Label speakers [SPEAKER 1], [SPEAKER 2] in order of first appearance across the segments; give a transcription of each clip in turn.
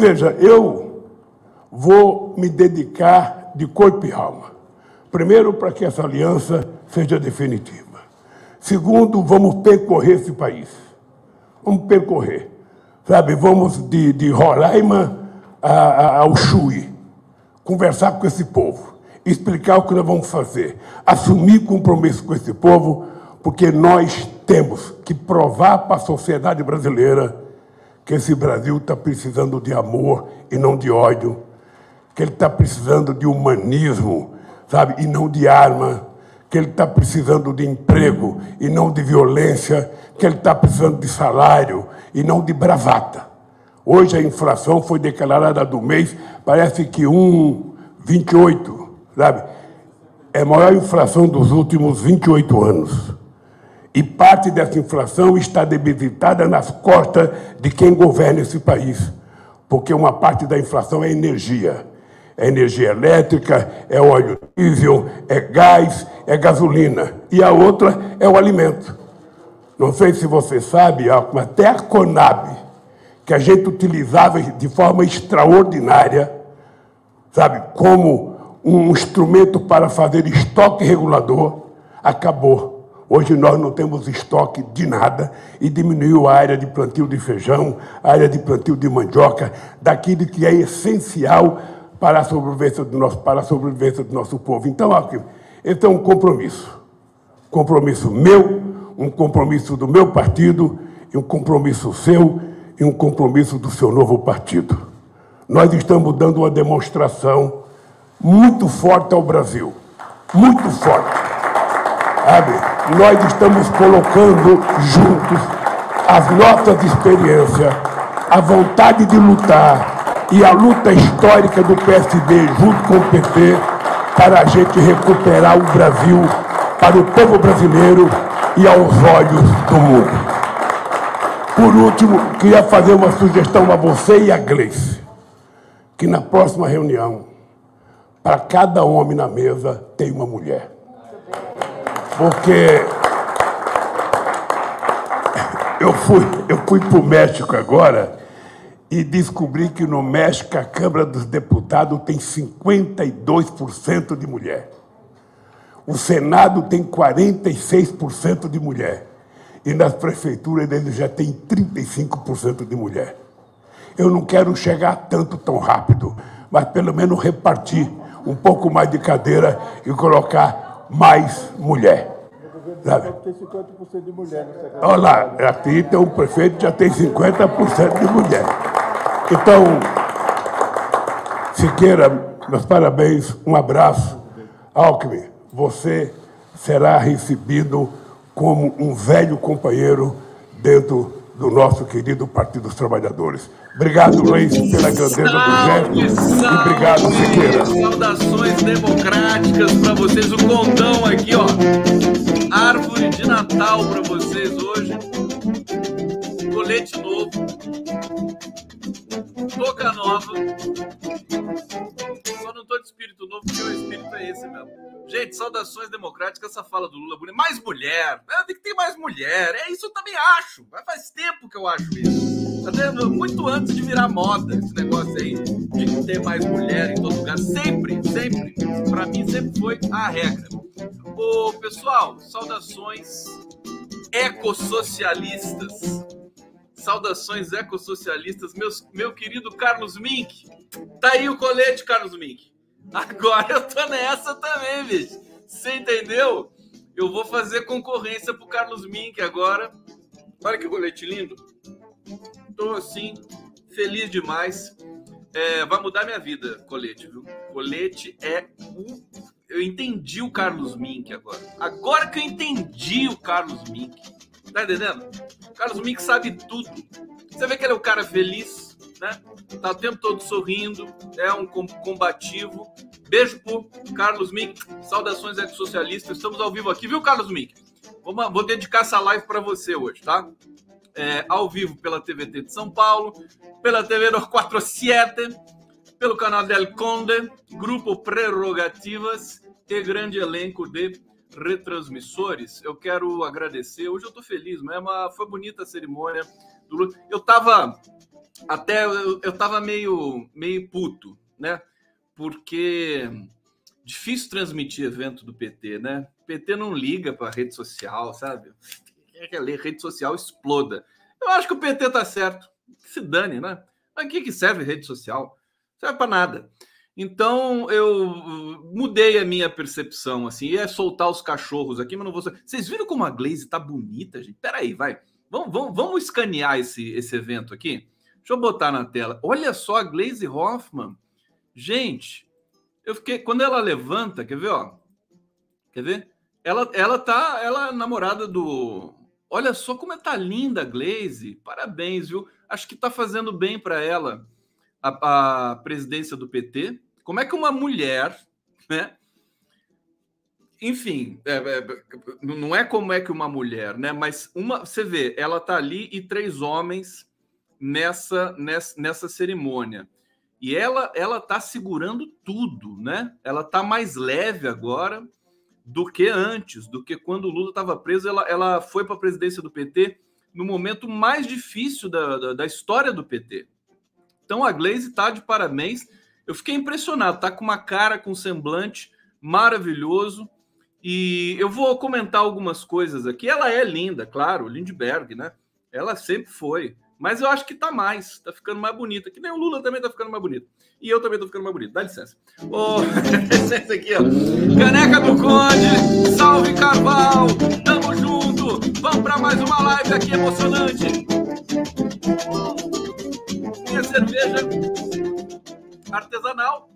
[SPEAKER 1] Veja, eu vou me dedicar de corpo e alma. Primeiro, para que essa aliança seja definitiva. Segundo, vamos percorrer esse país. Vamos percorrer. Sabe, vamos de, de Roraima a, a, ao Chuí. Conversar com esse povo. Explicar o que nós vamos fazer. Assumir compromisso com esse povo, porque nós temos que provar para a sociedade brasileira que esse Brasil está precisando de amor e não de ódio, que ele está precisando de humanismo, sabe, e não de arma, que ele está precisando de emprego e não de violência, que ele está precisando de salário e não de bravata. Hoje a inflação foi declarada do mês, parece que 1,28, sabe? É a maior inflação dos últimos 28 anos. E parte dessa inflação está debilitada nas costas de quem governa esse país. Porque uma parte da inflação é energia. É energia elétrica, é óleo diesel, é gás, é gasolina. E a outra é o alimento. Não sei se você sabe, até a Conab, que a gente utilizava de forma extraordinária, sabe, como um instrumento para fazer estoque regulador, acabou. Hoje nós não temos estoque de nada e diminuiu a área de plantio de feijão, a área de plantio de mandioca, daquilo que é essencial para a sobrevivência do nosso, para a sobrevivência do nosso povo. Então, esse é um compromisso. Compromisso meu, um compromisso do meu partido, e um compromisso seu e um compromisso do seu novo partido. Nós estamos dando uma demonstração muito forte ao Brasil. Muito forte. Sabe? Nós estamos colocando juntos as nossas experiências, a vontade de lutar e a luta histórica do PSD junto com o PT para a gente recuperar o Brasil para o povo brasileiro e aos olhos do mundo. Por último, queria fazer uma sugestão a você e a Gleice, que na próxima reunião, para cada homem na mesa, tem uma mulher. Porque eu fui, eu fui para o México agora e descobri que no México a Câmara dos Deputados tem 52% de mulher. O Senado tem 46% de mulher. E nas prefeituras eles já tem 35% de mulher. Eu não quero chegar tanto tão rápido, mas pelo menos repartir um pouco mais de cadeira e colocar mais mulher. Sabe? Tem 50% de mulher Olha lá, aqui tem um prefeito que já tem 50% de mulher. Então, Siqueira, meus parabéns, um abraço. Alckmin, você será recebido como um velho companheiro dentro do nosso querido Partido dos Trabalhadores. Obrigado, Reis, pela grandeza do gesto. E obrigado, Siqueira.
[SPEAKER 2] Saudações democráticas para vocês. O condão aqui, ó. Árvore de Natal para vocês hoje. Colete novo. Toca nova. Só não tô de espírito novo, porque o espírito é esse mesmo. Gente, saudações democráticas, essa fala do Lula bonita. Mais mulher. Tem que ter mais mulher. É isso eu também acho. Mas faz tempo que eu acho isso. Até muito antes de virar moda esse negócio aí de ter mais mulher em todo lugar. Sempre, sempre. Para mim sempre foi a regra. Ô, pessoal, saudações ecossocialistas. Saudações ecossocialistas, meus, meu querido Carlos Mink. Tá aí o colete, Carlos Mink. Agora eu tô nessa também, bicho. Você entendeu? Eu vou fazer concorrência pro Carlos Mink agora. Olha que colete lindo. Estou assim, feliz demais. É, vai mudar minha vida, colete, viu? Colete é o. Eu entendi o Carlos Mink agora. Agora que eu entendi o Carlos Mink. Tá entendendo? Carlos Mink sabe tudo. Você vê que ele é um cara feliz, né? Tá o tempo todo sorrindo, é um combativo. Beijo pro Carlos Mink. Saudações ex-socialistas. Estamos ao vivo aqui, viu, Carlos Mink? Vou, vou dedicar essa live para você hoje, tá? é, ao vivo pela TVT de São Paulo, pela TV 47, pelo canal Del Conde, Grupo Prerrogativas e grande elenco de retransmissores. Eu quero agradecer. Hoje eu estou feliz mesmo. Foi bonita a cerimônia do Lula. Eu estava até eu, eu tava meio, meio puto, né? Porque difícil transmitir evento do PT, né? O PT não liga para rede social, sabe? Quer que a rede social exploda. Eu acho que o PT tá certo. Que se dane, né? Mas que, que serve rede social? Serve para nada. Então eu mudei a minha percepção, assim, ia soltar os cachorros aqui, mas não vou. Vocês viram como a Glaze tá bonita, gente? Peraí, vai. Vamos, vamos, vamos escanear esse, esse evento aqui. Deixa eu botar na tela. Olha só a Glaze Hoffman. Gente, eu fiquei. Quando ela levanta, quer ver, ó? Quer ver? Ela, ela tá. Ela é namorada do. Olha só como é tá linda a Glaze. Parabéns, viu? Acho que tá fazendo bem para ela a, a presidência do PT. Como é que uma mulher, né? Enfim, é, é, não é como é que uma mulher, né? Mas uma, você vê, ela tá ali e três homens nessa, nessa, nessa cerimônia. E ela ela tá segurando tudo, né? Ela tá mais leve agora do que antes, do que quando o Lula estava preso. Ela, ela foi para a presidência do PT no momento mais difícil da, da, da história do PT. Então a Glaze está de parabéns. Eu fiquei impressionado, tá com uma cara, com um semblante maravilhoso. E eu vou comentar algumas coisas aqui. Ela é linda, claro, Lindbergh, né? Ela sempre foi. Mas eu acho que tá mais, tá ficando mais bonita. Que nem o Lula também tá ficando mais bonito. E eu também tô ficando mais bonito. Dá licença. Oh, licença aqui, ó. Caneca do Conde, salve Carval, tamo junto. Vamos para mais uma live aqui emocionante. Minha cerveja artesanal.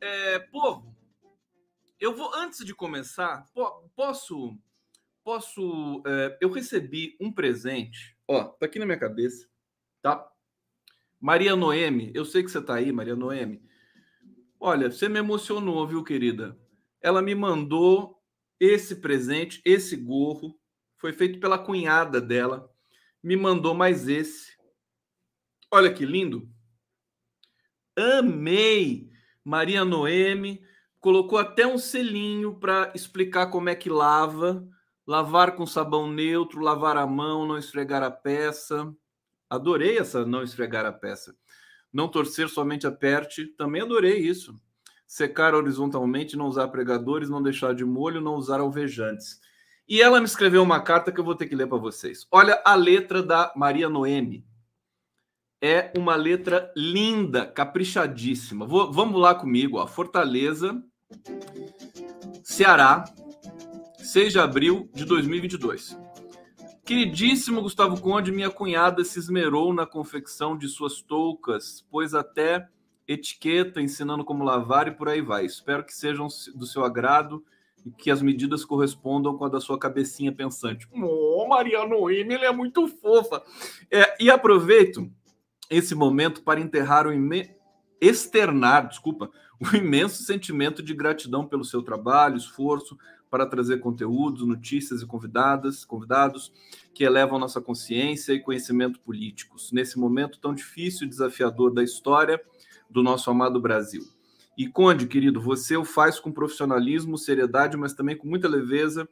[SPEAKER 2] É, povo, eu vou, antes de começar, posso. Posso. É, eu recebi um presente. Ó, tá aqui na minha cabeça tá? Maria Noemi, eu sei que você está aí, Maria Noemi. Olha, você me emocionou, viu, querida? Ela me mandou esse presente, esse gorro, foi feito pela cunhada dela. Me mandou mais esse. Olha que lindo. Amei. Maria Noemi colocou até um selinho para explicar como é que lava. Lavar com sabão neutro, lavar a mão, não esfregar a peça. Adorei essa não esfregar a peça. Não torcer, somente aperte. Também adorei isso. Secar horizontalmente, não usar pregadores, não deixar de molho, não usar alvejantes. E ela me escreveu uma carta que eu vou ter que ler para vocês. Olha a letra da Maria Noemi. É uma letra linda, caprichadíssima. Vou, vamos lá comigo, ó. Fortaleza, Ceará, 6 de abril de 2022. Queridíssimo Gustavo Conde, minha cunhada se esmerou na confecção de suas toucas, pois até etiqueta ensinando como lavar e por aí vai. Espero que sejam do seu agrado e que as medidas correspondam com a da sua cabecinha pensante. Oh, Maria Noemi, ele é muito fofa. É, e aproveito esse momento para enterrar o externar, desculpa, o imenso sentimento de gratidão pelo seu trabalho, esforço, para trazer conteúdos, notícias e convidadas, convidados que elevam nossa consciência e conhecimento políticos nesse momento tão difícil e desafiador da história do nosso amado Brasil. E Conde, querido, você o faz com profissionalismo, seriedade, mas também com muita leveza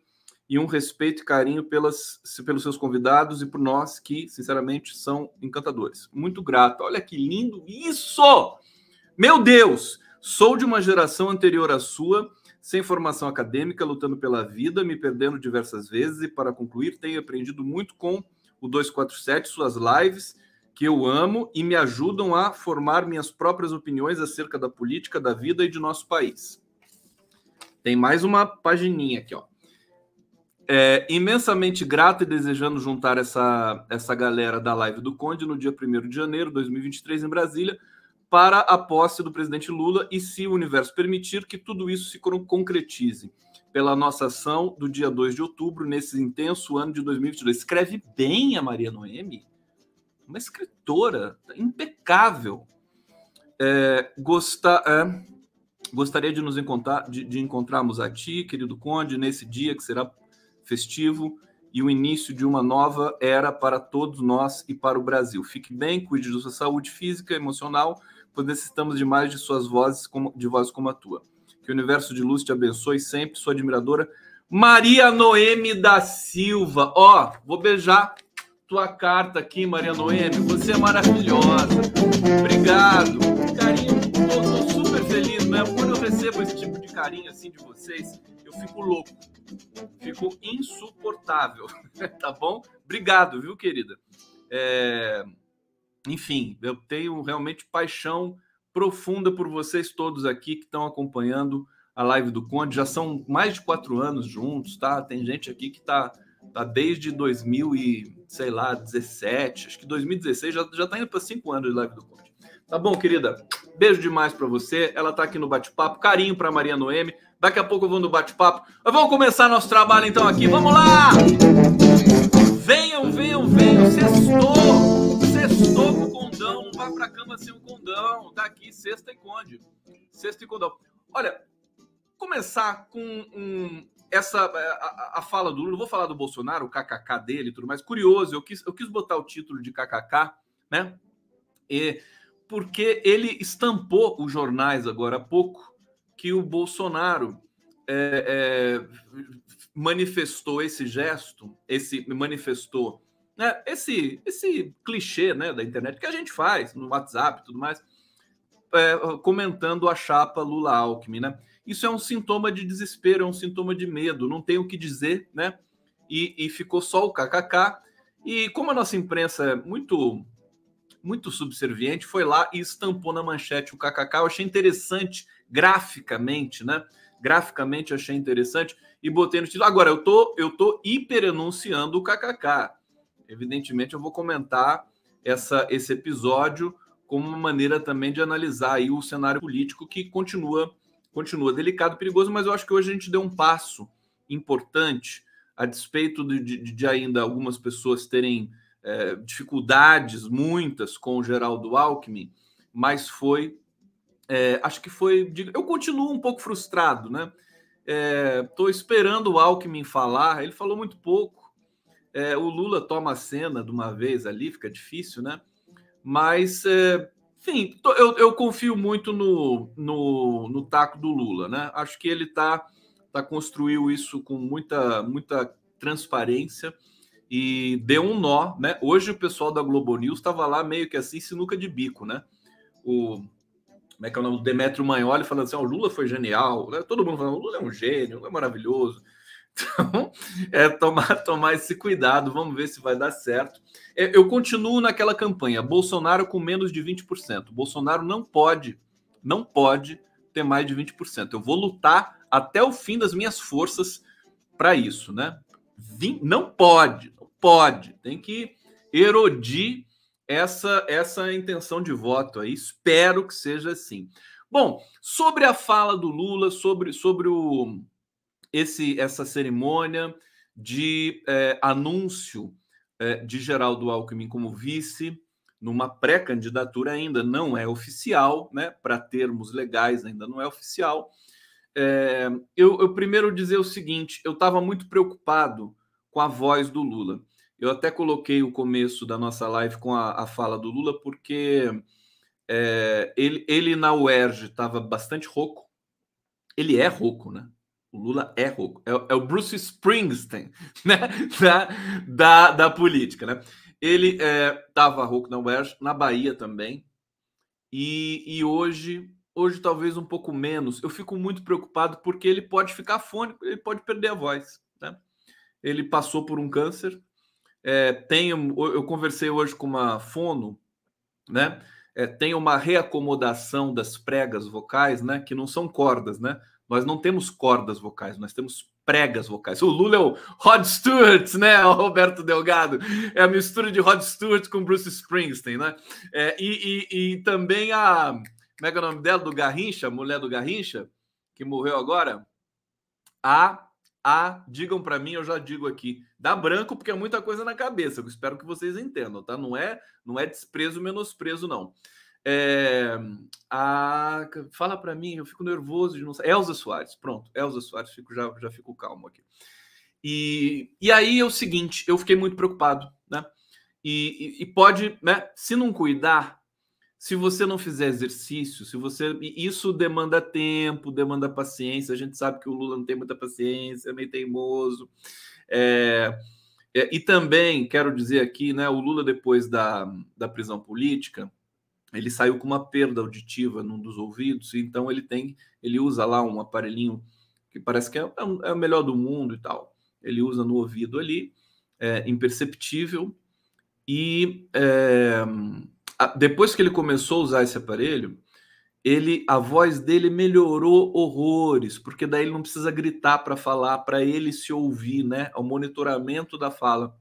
[SPEAKER 2] e um respeito e carinho pelas, pelos seus convidados e por nós que, sinceramente, são encantadores. Muito grato. Olha que lindo isso! Meu Deus! Sou de uma geração anterior à sua sem formação acadêmica, lutando pela vida, me perdendo diversas vezes e, para concluir, tenho aprendido muito com o 247, suas lives, que eu amo e me ajudam a formar minhas próprias opiniões acerca da política, da vida e de nosso país. Tem mais uma pagininha aqui, ó. É, imensamente grato e desejando juntar essa, essa galera da live do Conde no dia 1 de janeiro de 2023 em Brasília para a posse do presidente Lula e, se o universo permitir, que tudo isso se concretize pela nossa ação do dia 2 de outubro, nesse intenso ano de 2022. Escreve bem a Maria Noemi, uma escritora impecável. É, é, gostaria de nos encontrar, de, de encontrarmos a ti, querido Conde, nesse dia que será festivo e o início de uma nova era para todos nós e para o Brasil. Fique bem, cuide da sua saúde física, emocional pois necessitamos de mais de suas vozes, como, de vozes como a tua. Que o universo de luz te abençoe sempre, sua admiradora, Maria Noemi da Silva. Ó, vou beijar tua carta aqui, Maria Noemi. Você é maravilhosa. Obrigado. Carinho, tô, tô super feliz mesmo. Quando eu recebo esse tipo de carinho assim de vocês, fico louco. Fico insuportável. tá bom? Obrigado, viu, querida? É... Enfim, eu tenho realmente paixão profunda por vocês todos aqui que estão acompanhando a live do Conde. Já são mais de quatro anos juntos, tá? Tem gente aqui que está tá desde 2000 e, sei lá, 17, acho que 2016, já, já tá indo para cinco anos de live do Conde. Tá bom, querida? Beijo demais para você. Ela tá aqui no bate-papo. Carinho para Maria Noemi. Daqui a pouco eu vou no bate-papo. Mas vamos começar nosso trabalho então aqui. Vamos lá! Venham, venham, venham. Sextou! Sextou com o condão. Não vai pra cama sem o condão. Tá aqui, sexta e conde. Sexta e condão. Olha, começar com um, essa a, a, fala do Lula. vou falar do Bolsonaro, o kkk dele e tudo mais. Curioso, eu quis, eu quis botar o título de kkk, né? E, porque ele estampou os jornais agora há pouco que o Bolsonaro é, é, manifestou esse gesto, esse manifestou né, esse, esse clichê né, da internet que a gente faz no WhatsApp e tudo mais, é, comentando a chapa Lula-Alckmin, né? Isso é um sintoma de desespero, é um sintoma de medo, não tem o que dizer, né? E, e ficou só o kkk. E como a nossa imprensa é muito muito subserviente, foi lá e estampou na manchete o kkk. Eu achei interessante graficamente, né? Graficamente eu achei interessante e botei no título. Agora eu tô eu tô hiper enunciando o kkk. Evidentemente eu vou comentar essa esse episódio como uma maneira também de analisar aí o cenário político que continua continua delicado, perigoso, mas eu acho que hoje a gente deu um passo importante, a despeito de, de, de ainda algumas pessoas terem é, dificuldades, muitas, com o Geraldo Alckmin, mas foi. É, acho que foi. Eu continuo um pouco frustrado, né? Estou é, esperando o Alckmin falar, ele falou muito pouco. É, o Lula toma a cena de uma vez ali, fica difícil, né? Mas é, enfim, eu, eu confio muito no, no, no, taco do Lula, né? Acho que ele tá, tá construiu isso com muita, muita transparência e deu um nó, né? Hoje o pessoal da Globo News estava lá meio que assim, sinuca de bico, né? O como é que é o nome? O Demetrio Manholi falando assim: oh, o Lula foi genial, né? todo mundo falando, o Lula é um gênio, Lula é maravilhoso. Então, é tomar, tomar esse cuidado, vamos ver se vai dar certo. É, eu continuo naquela campanha, Bolsonaro com menos de 20%. Bolsonaro não pode, não pode ter mais de 20%. Eu vou lutar até o fim das minhas forças para isso, né? Não pode, não pode. Tem que erodir essa essa intenção de voto aí. Espero que seja assim. Bom, sobre a fala do Lula, sobre, sobre o, esse, essa cerimônia de é, anúncio é, de Geraldo Alckmin como vice, numa pré-candidatura ainda não é oficial, né? Para termos legais ainda não é oficial. É, eu, eu primeiro dizer o seguinte: eu estava muito preocupado com a voz do Lula. Eu até coloquei o começo da nossa live com a, a fala do Lula, porque é, ele, ele na UERJ estava bastante rouco. Ele é rouco, né? O Lula é rouco. É, é, o Bruce Springsteen né? da, da, da política. Né? Ele estava é, rouco na UERJ, na Bahia também. E, e hoje, hoje talvez um pouco menos. Eu fico muito preocupado porque ele pode ficar fônico, ele pode perder a voz. Né? Ele passou por um câncer. É, eu conversei hoje com uma fono, né? É, tem uma reacomodação das pregas vocais, né? Que não são cordas, né? Nós não temos cordas vocais, nós temos pregas vocais. O Lula é o Rod Stewart, né? O Roberto Delgado. É a mistura de Rod Stewart com Bruce Springsteen, né? É, e, e, e, também a. Como é que é o nome dela? Do Garrincha, mulher do Garrincha, que morreu agora. A. A, digam para mim, eu já digo aqui, dá branco porque é muita coisa na cabeça. Eu espero que vocês entendam, tá? Não é, não é desprezo, menosprezo, não. É, a, fala para mim, eu fico nervoso de não saber. Elza Soares, pronto, Elza Soares, fico, já, já fico calmo aqui. E, e aí é o seguinte, eu fiquei muito preocupado, né? E, e, e, pode, né? Se não cuidar, se você não fizer exercício, se você. Isso demanda tempo, demanda paciência. A gente sabe que o Lula não tem muita paciência, é meio teimoso. É, É, e também quero dizer aqui, né, o Lula depois da, da prisão política, ele saiu com uma perda auditiva num dos ouvidos, então ele tem, ele usa lá um aparelhinho que parece que é, é, é o melhor do mundo e tal. Ele usa no ouvido ali, é imperceptível, e é, depois que ele começou a usar esse aparelho, ele a voz dele melhorou horrores, porque daí ele não precisa gritar para falar, para ele se ouvir, né? O monitoramento da fala.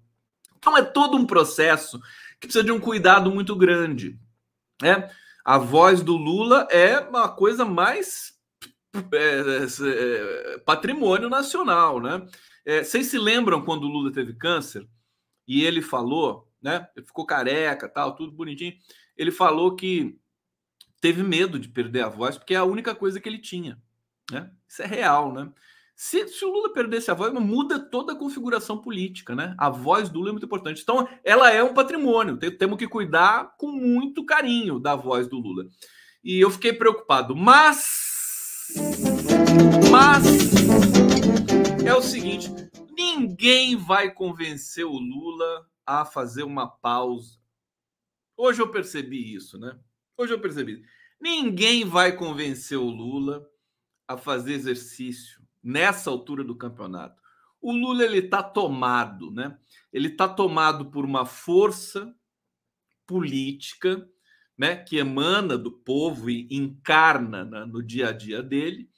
[SPEAKER 2] Então é todo um processo que precisa de um cuidado muito grande, né? A voz do Lula é uma coisa mais é, é, patrimônio nacional, né? É, vocês se lembram quando o Lula teve câncer e ele falou, né? Ele ficou careca, tal, tudo bonitinho. Ele falou que teve medo de perder a voz, porque é a única coisa que ele tinha. Né? Isso é real, né? Se, se, o Lula perdesse a voz, muda toda a configuração política, né? A voz do Lula é muito importante. Então, ela é um patrimônio. Temos que cuidar com muito carinho da voz do Lula. E eu fiquei preocupado. Mas. Mas. É o seguinte: ninguém vai convencer o Lula a fazer uma pausa. Hoje eu percebi isso, né? Hoje eu percebi. Ninguém vai convencer o Lula a fazer exercício nessa altura do campeonato. O Lula ele está tomado, né? Ele está tomado por uma força política, né, que emana do povo e encarna né, no dia a dia dele.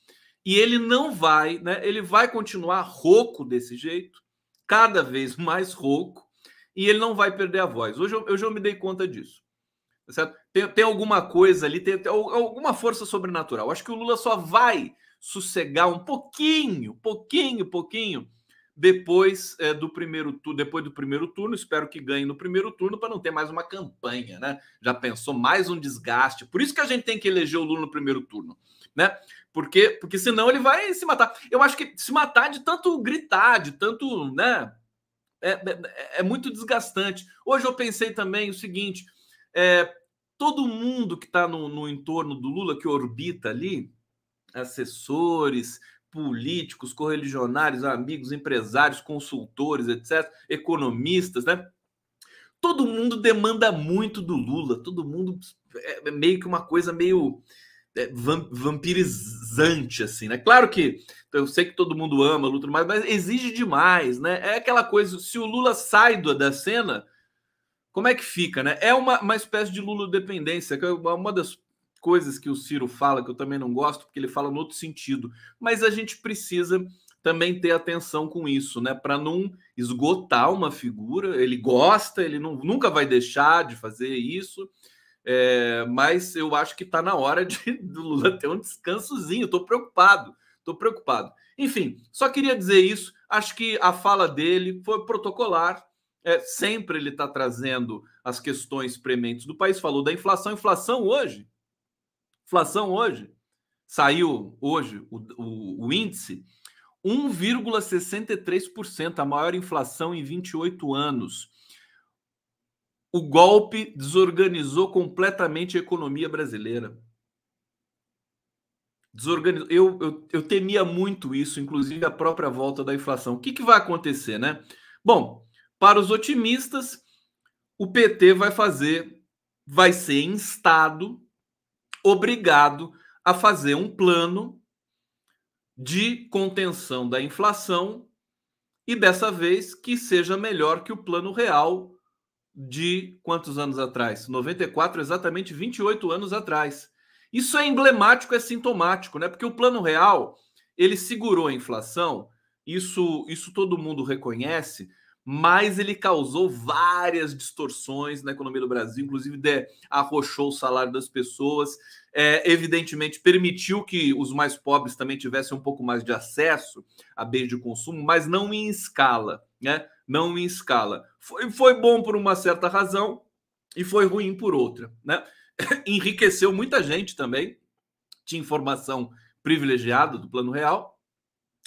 [SPEAKER 2] E ele não vai, né? Ele vai continuar rouco desse jeito, cada vez mais rouco, e ele não vai perder a voz. Hoje eu, eu já me dei conta disso. Tá certo? Tem, tem alguma coisa ali, tem, tem, alguma força sobrenatural. Acho que o Lula só vai sossegar um pouquinho, pouquinho, pouquinho depois é, do primeiro turno, depois do primeiro turno, espero que ganhe no primeiro turno para não ter mais uma campanha, né? Já pensou mais um desgaste. Por isso que a gente tem que eleger o Lula no primeiro turno, né? Porque porque senão ele vai se matar. Eu acho que se matar de tanto gritar, de tanto, né? É, é, é muito desgastante. Hoje eu pensei também o seguinte: é, todo mundo que está no, no entorno do Lula, que orbita ali, assessores, políticos, correligionários, amigos, empresários, consultores, etc., economistas, né? Todo mundo demanda muito do Lula, todo mundo é, é meio que uma coisa meio é, vampirizante, assim, né? Claro que eu sei que todo mundo ama Lula, mas, mas exige demais, né? É aquela coisa, se o Lula sai da cena, como é que fica, né? É uma, uma espécie de Lula dependência, que é uma das coisas que o Ciro fala, que eu também não gosto, porque ele fala no outro sentido. Mas a gente precisa também ter atenção com isso, né? Para não esgotar uma figura. Ele gosta, ele não, nunca vai deixar de fazer isso. É, mas eu acho que está na hora de do Lula ter um descansozinho. Estou preocupado, estou preocupado. Enfim, só queria dizer isso. Acho que a fala dele foi protocolar. É, sempre ele está trazendo as questões prementes do país. Falou da inflação. Inflação hoje, inflação hoje, saiu hoje o, o, o índice 1,63%, a maior inflação em 28 anos. O golpe desorganizou completamente a economia brasileira. Desorganizou. Eu, eu, eu temia muito isso, inclusive a própria volta da inflação. O que, que vai acontecer, né? Bom, para os otimistas, o PT vai fazer, vai ser instado, obrigado a fazer um plano de contenção da inflação e dessa vez que seja melhor que o plano real de quantos anos atrás? 94, exatamente 28 anos atrás. Isso é emblemático, é sintomático, né? Porque o plano real, ele segurou a inflação, isso isso todo mundo reconhece, mas ele causou várias distorções na economia do Brasil, inclusive de, arrochou o salário das pessoas, é, evidentemente permitiu que os mais pobres também tivessem um pouco mais de acesso a bens de consumo, mas não em escala, né? Não em escala. Foi, foi bom por uma certa razão e foi ruim por outra, né? Enriqueceu muita gente também, tinha informação privilegiada do Plano Real,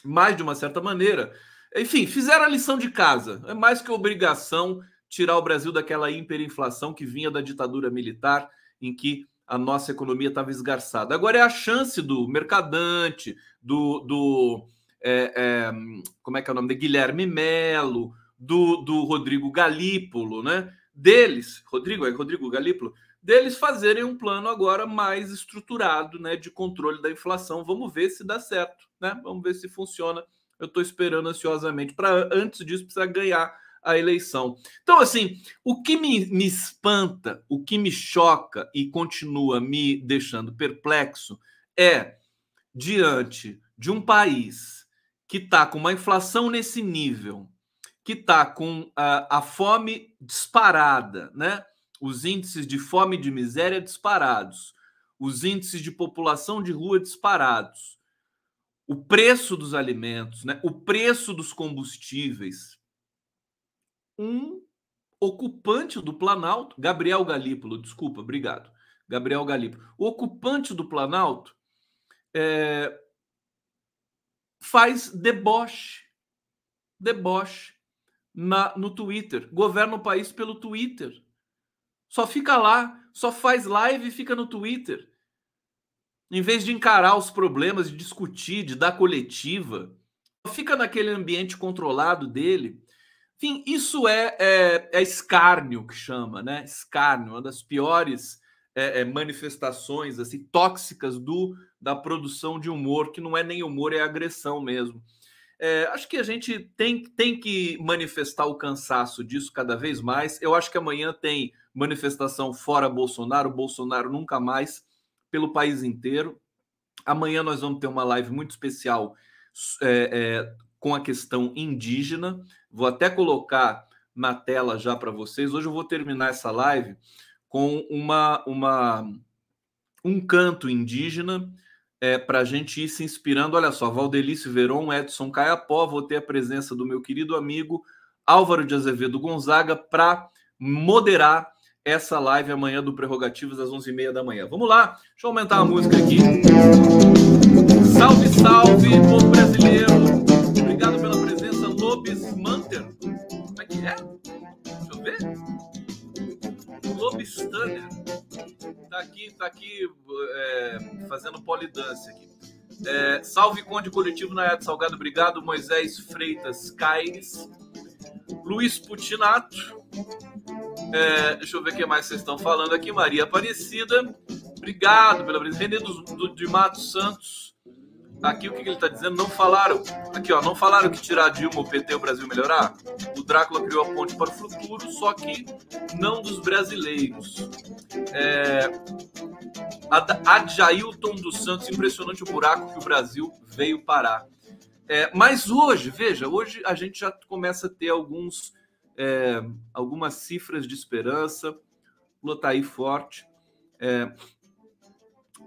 [SPEAKER 2] mas de uma certa maneira enfim, fizeram a lição de casa. É mais que obrigação tirar o Brasil daquela hiperinflação que vinha da ditadura militar, em que a nossa economia estava esgarçada. Agora é a chance do mercadante, do, do é, é, como é que é o nome? De Guilherme Melo, do, do Rodrigo Galípolo, né? Deles, Rodrigo, é Rodrigo Galípolo, deles fazerem um plano agora mais estruturado, né, de controle da inflação. Vamos ver se dá certo, né? Vamos ver se funciona. Eu estou esperando ansiosamente para antes disso precisar ganhar a eleição. Então, assim, o que me, me espanta, o que me choca e continua me deixando perplexo é diante de um país que está com uma inflação nesse nível, que está com a, a, fome disparada, né? Os índices de fome e de miséria disparados, os índices de população de rua disparados, o preço dos alimentos, né? O preço dos combustíveis. Um ocupante do Planalto, Gabriel Galípolo, desculpa, obrigado, Gabriel Galípolo, o ocupante do Planalto é, faz deboche, deboche na, no Twitter, governa o país pelo Twitter. Só fica lá, só faz live e fica no Twitter. Em vez de encarar os problemas, de discutir, de dar coletiva, fica naquele ambiente controlado dele. Enfim, isso é, é, é escárnio que chama, né? Escárnio, uma das piores é, é, manifestações assim tóxicas do da produção de humor, que não é nem humor, é agressão mesmo. É, acho que a gente tem, tem que manifestar o cansaço disso cada vez mais. Eu acho que amanhã tem manifestação fora Bolsonaro, Bolsonaro nunca mais, pelo país inteiro. Amanhã nós vamos ter uma live muito especial é, é, com a questão indígena. Vou até colocar na tela já para vocês. Hoje eu vou terminar essa live com uma, uma um canto indígena é, para a gente ir se inspirando. Olha só, Valdelice Veron, Edson Caiapó, vou ter a presença do meu querido amigo Álvaro de Azevedo Gonzaga para moderar essa live amanhã do Prerrogativos às 11h30 da manhã. Vamos lá, deixa eu aumentar a música aqui. Salve, salve, povo brasileiro. Obrigado pela presença, Lobes Manter. Como é que é? Deixa eu ver. Lobstanner. Tá aqui, tá aqui é, fazendo polidância aqui. É, salve Conde Coletivo Nayade Salgado, obrigado. Moisés Freitas Caires. Luiz Putinato. É, deixa eu ver o que mais vocês estão falando aqui. Maria Aparecida. Obrigado pela presença. René do, do, de Matos Santos. Aqui o que, ele está dizendo? Não falaram. Aqui, ó, não falaram que tirar Dilma, o PT, o Brasil melhorar? O Drácula criou a ponte para o futuro, só que não dos brasileiros. É, Adjailton dos Santos, impressionante o buraco que o Brasil veio parar. É, mas hoje, veja, hoje a gente já começa a ter alguns, é, algumas cifras de esperança. Lula está aí forte. É,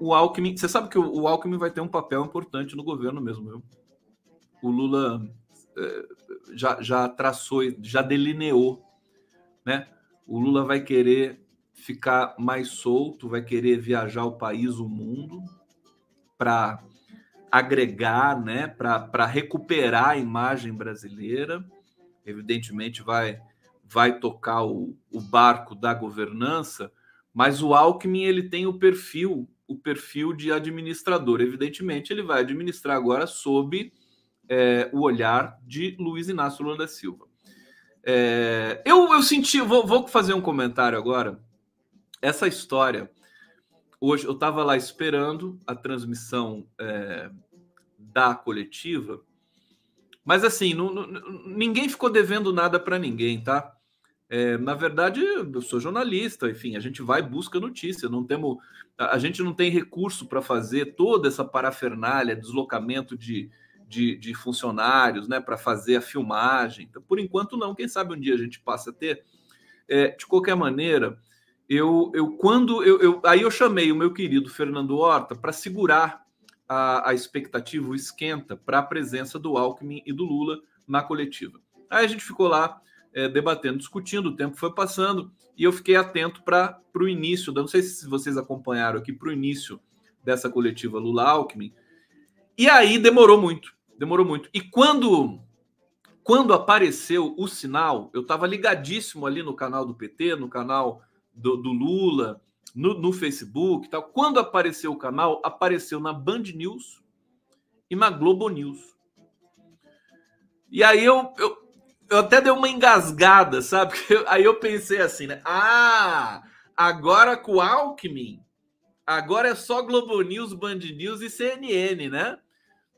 [SPEAKER 2] o Alckmin. Você sabe que o, o, Alckmin vai ter um papel importante no governo mesmo, viu? O Lula é, já, já traçou, já delineou, né? O Lula vai querer ficar mais solto, vai querer viajar o país, o mundo, para agregar, né? Para recuperar a imagem brasileira. Evidentemente, vai, vai tocar o, o barco da governança, mas o Alckmin ele tem o perfil o perfil de administrador. Evidentemente, ele vai administrar agora sob é, o olhar de Luiz Inácio Lula da Silva. É, eu, eu senti, vou, vou, fazer um comentário agora. Essa história, hoje eu estava lá esperando a transmissão é, da coletiva, mas assim, não, não, ninguém ficou devendo nada para ninguém, tá? É, na verdade, eu sou jornalista, enfim, a gente vai busca notícia, não temos, a gente não tem recurso para fazer toda essa parafernália, deslocamento de, de, de funcionários, né, para fazer a filmagem. Então, por enquanto, não. Quem sabe um dia a gente passa a ter. É, de qualquer maneira, eu, eu quando eu, eu, aí eu chamei o meu querido Fernando Horta para segurar a, a expectativa, o esquenta para a presença do Alckmin e do Lula na coletiva. Aí a gente ficou lá é, debatendo, discutindo, o tempo foi passando e eu fiquei atento para o início, não sei se vocês acompanharam aqui, para o início dessa coletiva Lula-Alckmin. E aí demorou muito, demorou muito. E quando quando apareceu o sinal, eu estava ligadíssimo ali no canal do PT, no canal do, do Lula, no, no, Facebook tal. Quando apareceu o canal, apareceu na Band News e na Globo News. E aí eu, eu eu até dei uma engasgada, sabe? Aí eu pensei assim, né? Ah, agora com o Alckmin, agora é só Globo News, Band News e CNN, né?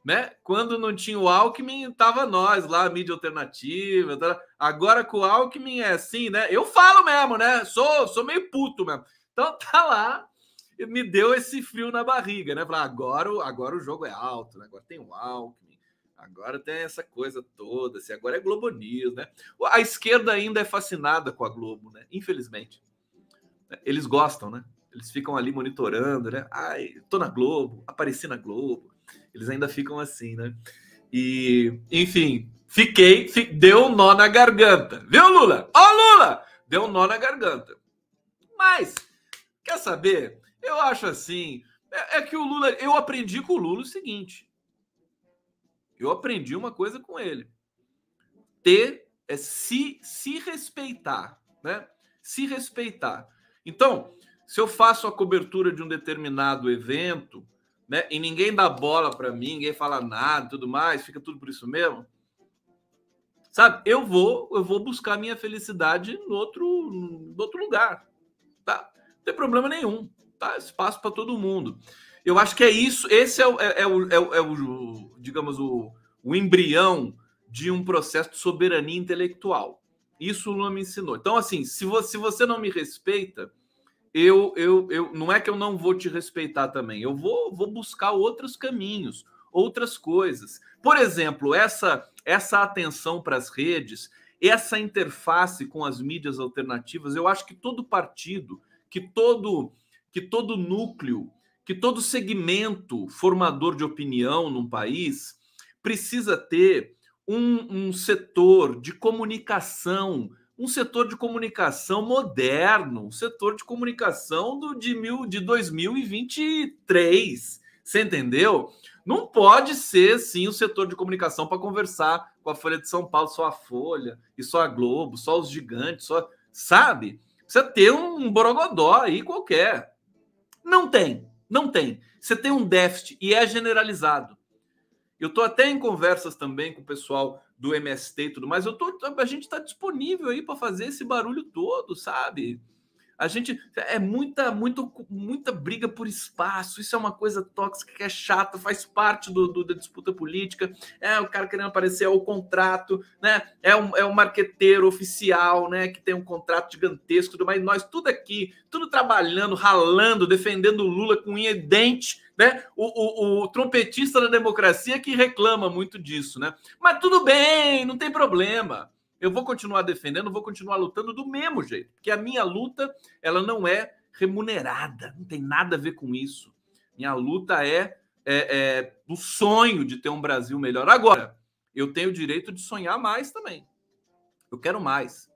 [SPEAKER 2] né? Quando não tinha o Alckmin, tava nós lá, mídia alternativa. Tá? Agora com o Alckmin é assim, né? Eu falo mesmo, né? Sou, sou meio puto mesmo. Então tá lá, me deu esse frio na barriga, né? Falar, agora, agora o jogo é alto, né? Agora tem o Alckmin, agora tem essa coisa toda, assim, agora é Globo News, né? A esquerda ainda é fascinada com a Globo, né? Infelizmente. Eles gostam, né? Eles ficam ali monitorando, né? Ai, tô na Globo, apareci na Globo eles ainda ficam assim, né? E, enfim, fiquei, deu um nó na garganta. Viu, Lula? Ó, oh, Lula! Deu um nó na garganta. Mas, quer saber? Eu acho assim. É, é, que o Lula. Eu aprendi com o Lula o seguinte. Eu aprendi uma coisa com ele. Ter é se, se respeitar, né? Se respeitar. Então, se eu faço a cobertura de um determinado evento, né? E ninguém dá bola para mim, ninguém fala nada, tudo mais, fica tudo por isso mesmo. Sabe? Eu vou, eu vou buscar minha felicidade no outro, no outro lugar, tá? Não tem problema nenhum, tá? Espaço para todo mundo. Eu acho que é isso, esse é o, é, é, o, é, o, é o, digamos, o, o embrião de um processo de soberania intelectual. Isso o Lula me ensinou. Então, assim, se você, se você não me respeita, eu, eu, eu não é que eu não vou te respeitar também, eu vou, vou buscar outros caminhos, outras coisas. Por exemplo, essa, essa atenção para as redes, essa interface com as mídias alternativas, eu acho que todo partido, que todo, que todo núcleo, que todo segmento formador de opinião num país precisa ter um, um setor de comunicação um setor de comunicação moderno, um setor de comunicação do, de, mil, de 2023. Você entendeu? Não pode ser, sim, o setor de comunicação para conversar com a Folha de São Paulo, só a Folha, e só a Globo, só os gigantes, só. Sabe? Precisa ter um borogodó aí qualquer. Não tem, não tem. Você tem um déficit e é generalizado. Eu estou até em conversas também com o pessoal do MST e tudo mais. Eu tô, a gente está disponível aí para fazer esse barulho todo, sabe? A gente é muita, muito, muita briga por espaço. Isso é uma coisa tóxica que é chata, faz parte do, do, da disputa política. É o cara querendo aparecer, é o contrato, né? É um, é um marqueteiro oficial, né? Que tem um contrato gigantesco, mais. Nós tudo aqui, tudo trabalhando, ralando, defendendo o Lula com unha e dente, né? O, o, o trompetista da democracia que reclama muito disso, né? Mas tudo bem, não tem problema eu vou continuar defendendo, vou continuar lutando do mesmo jeito, porque a minha luta ela não é remunerada, não tem nada a ver com isso. Minha luta é, é, é do sonho de ter um Brasil melhor. Agora, eu tenho o direito de sonhar mais também. Eu quero mais.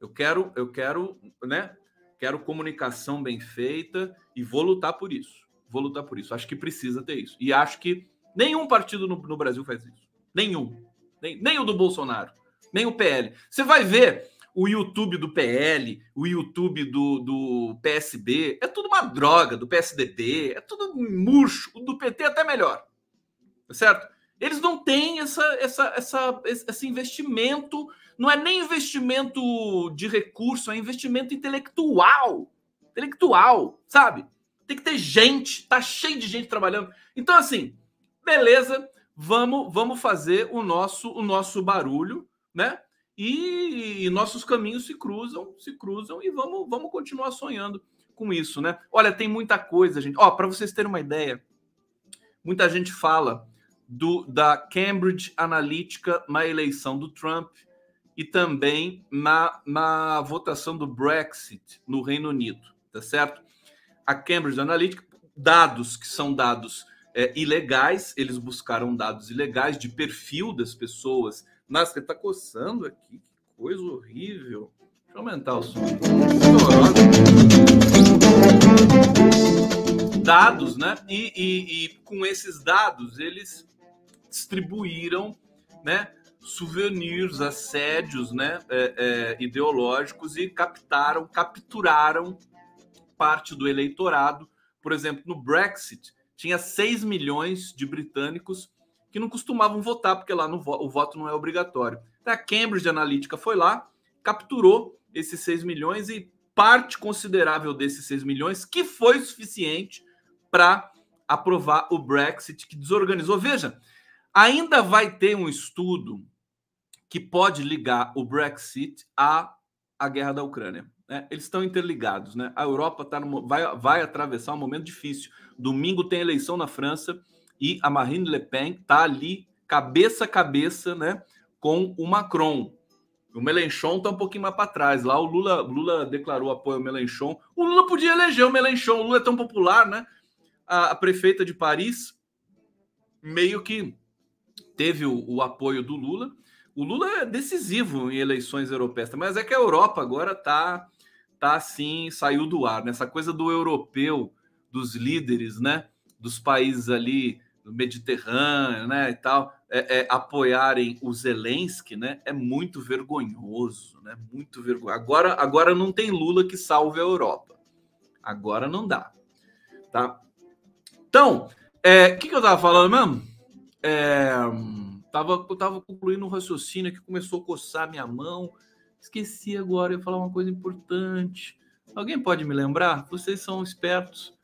[SPEAKER 2] Eu quero, eu quero, né? Quero comunicação bem feita e vou lutar por isso. Vou lutar por isso. Acho que precisa ter isso. E acho que nenhum partido no, no Brasil faz isso. Nenhum. Nem, nem o do Bolsonaro nem o PL. Você vai ver o YouTube do PL, o YouTube do, do PSB, é tudo uma droga, do PSDB, é tudo murcho. O do PT é até melhor. Tá certo? Eles não têm essa, essa, essa, esse investimento, não é nem investimento de recurso, é investimento intelectual. Intelectual, sabe? Tem que ter gente, tá cheio de gente trabalhando. Então, assim, beleza, vamos, vamos fazer o nosso, o nosso barulho né? E, e nossos caminhos se cruzam, se cruzam e vamos, vamos continuar sonhando com isso, né? Olha, tem muita coisa, gente. Ó, para vocês terem uma ideia, muita gente fala do da Cambridge Analytica na eleição do Trump e também na, na votação do Brexit no Reino Unido, tá certo? A Cambridge Analytica, dados que são dados é, ilegais, eles buscaram dados ilegais de perfil das pessoas nossa, ele tá coçando aqui. Que coisa horrível. Deixa eu aumentar o som. Dados, né? E, e, e com esses dados, eles distribuíram, né? souvenirs, assédios né, é, é, ideológicos e captaram, capturaram parte do eleitorado. Por exemplo, no Brexit, tinha 6 milhões de britânicos que não costumavam votar, porque lá no, o voto não é obrigatório. A Cambridge Analytica foi lá, capturou esses 6 milhões e parte considerável desses 6 milhões, que foi suficiente para aprovar o Brexit, que desorganizou. Veja, ainda vai ter um estudo que pode ligar o Brexit à, à guerra da Ucrânia. Né? Eles estão interligados. Né? A Europa tá no, vai, vai atravessar um momento difícil. Domingo tem eleição na França e a Marine Le Pen está ali cabeça a cabeça né, com o Macron. O Melenchon está um pouquinho mais para trás. Lá o Lula, Lula declarou apoio ao Melenchon. O Lula podia eleger o Melenchon. O Lula é tão popular, né? A, a prefeita de Paris meio que teve o, o, apoio do Lula. O Lula é decisivo em eleições europeias, mas é que a Europa agora está tá assim, saiu do ar. Nessa né? coisa do europeu, dos líderes, né? Dos países ali do Mediterrâneo, né? E tal é, é, apoiarem o Zelensky, né, é muito vergonhoso, né? Muito vergonhoso. Agora, agora não tem Lula que salve a Europa. Agora não dá, tá? Então, o é, que, que eu tava falando mesmo? É, tava, eu tava concluindo um raciocínio que começou a coçar minha mão. Esqueci agora, eu ia falar uma coisa importante. Alguém pode me lembrar? Vocês são espertos.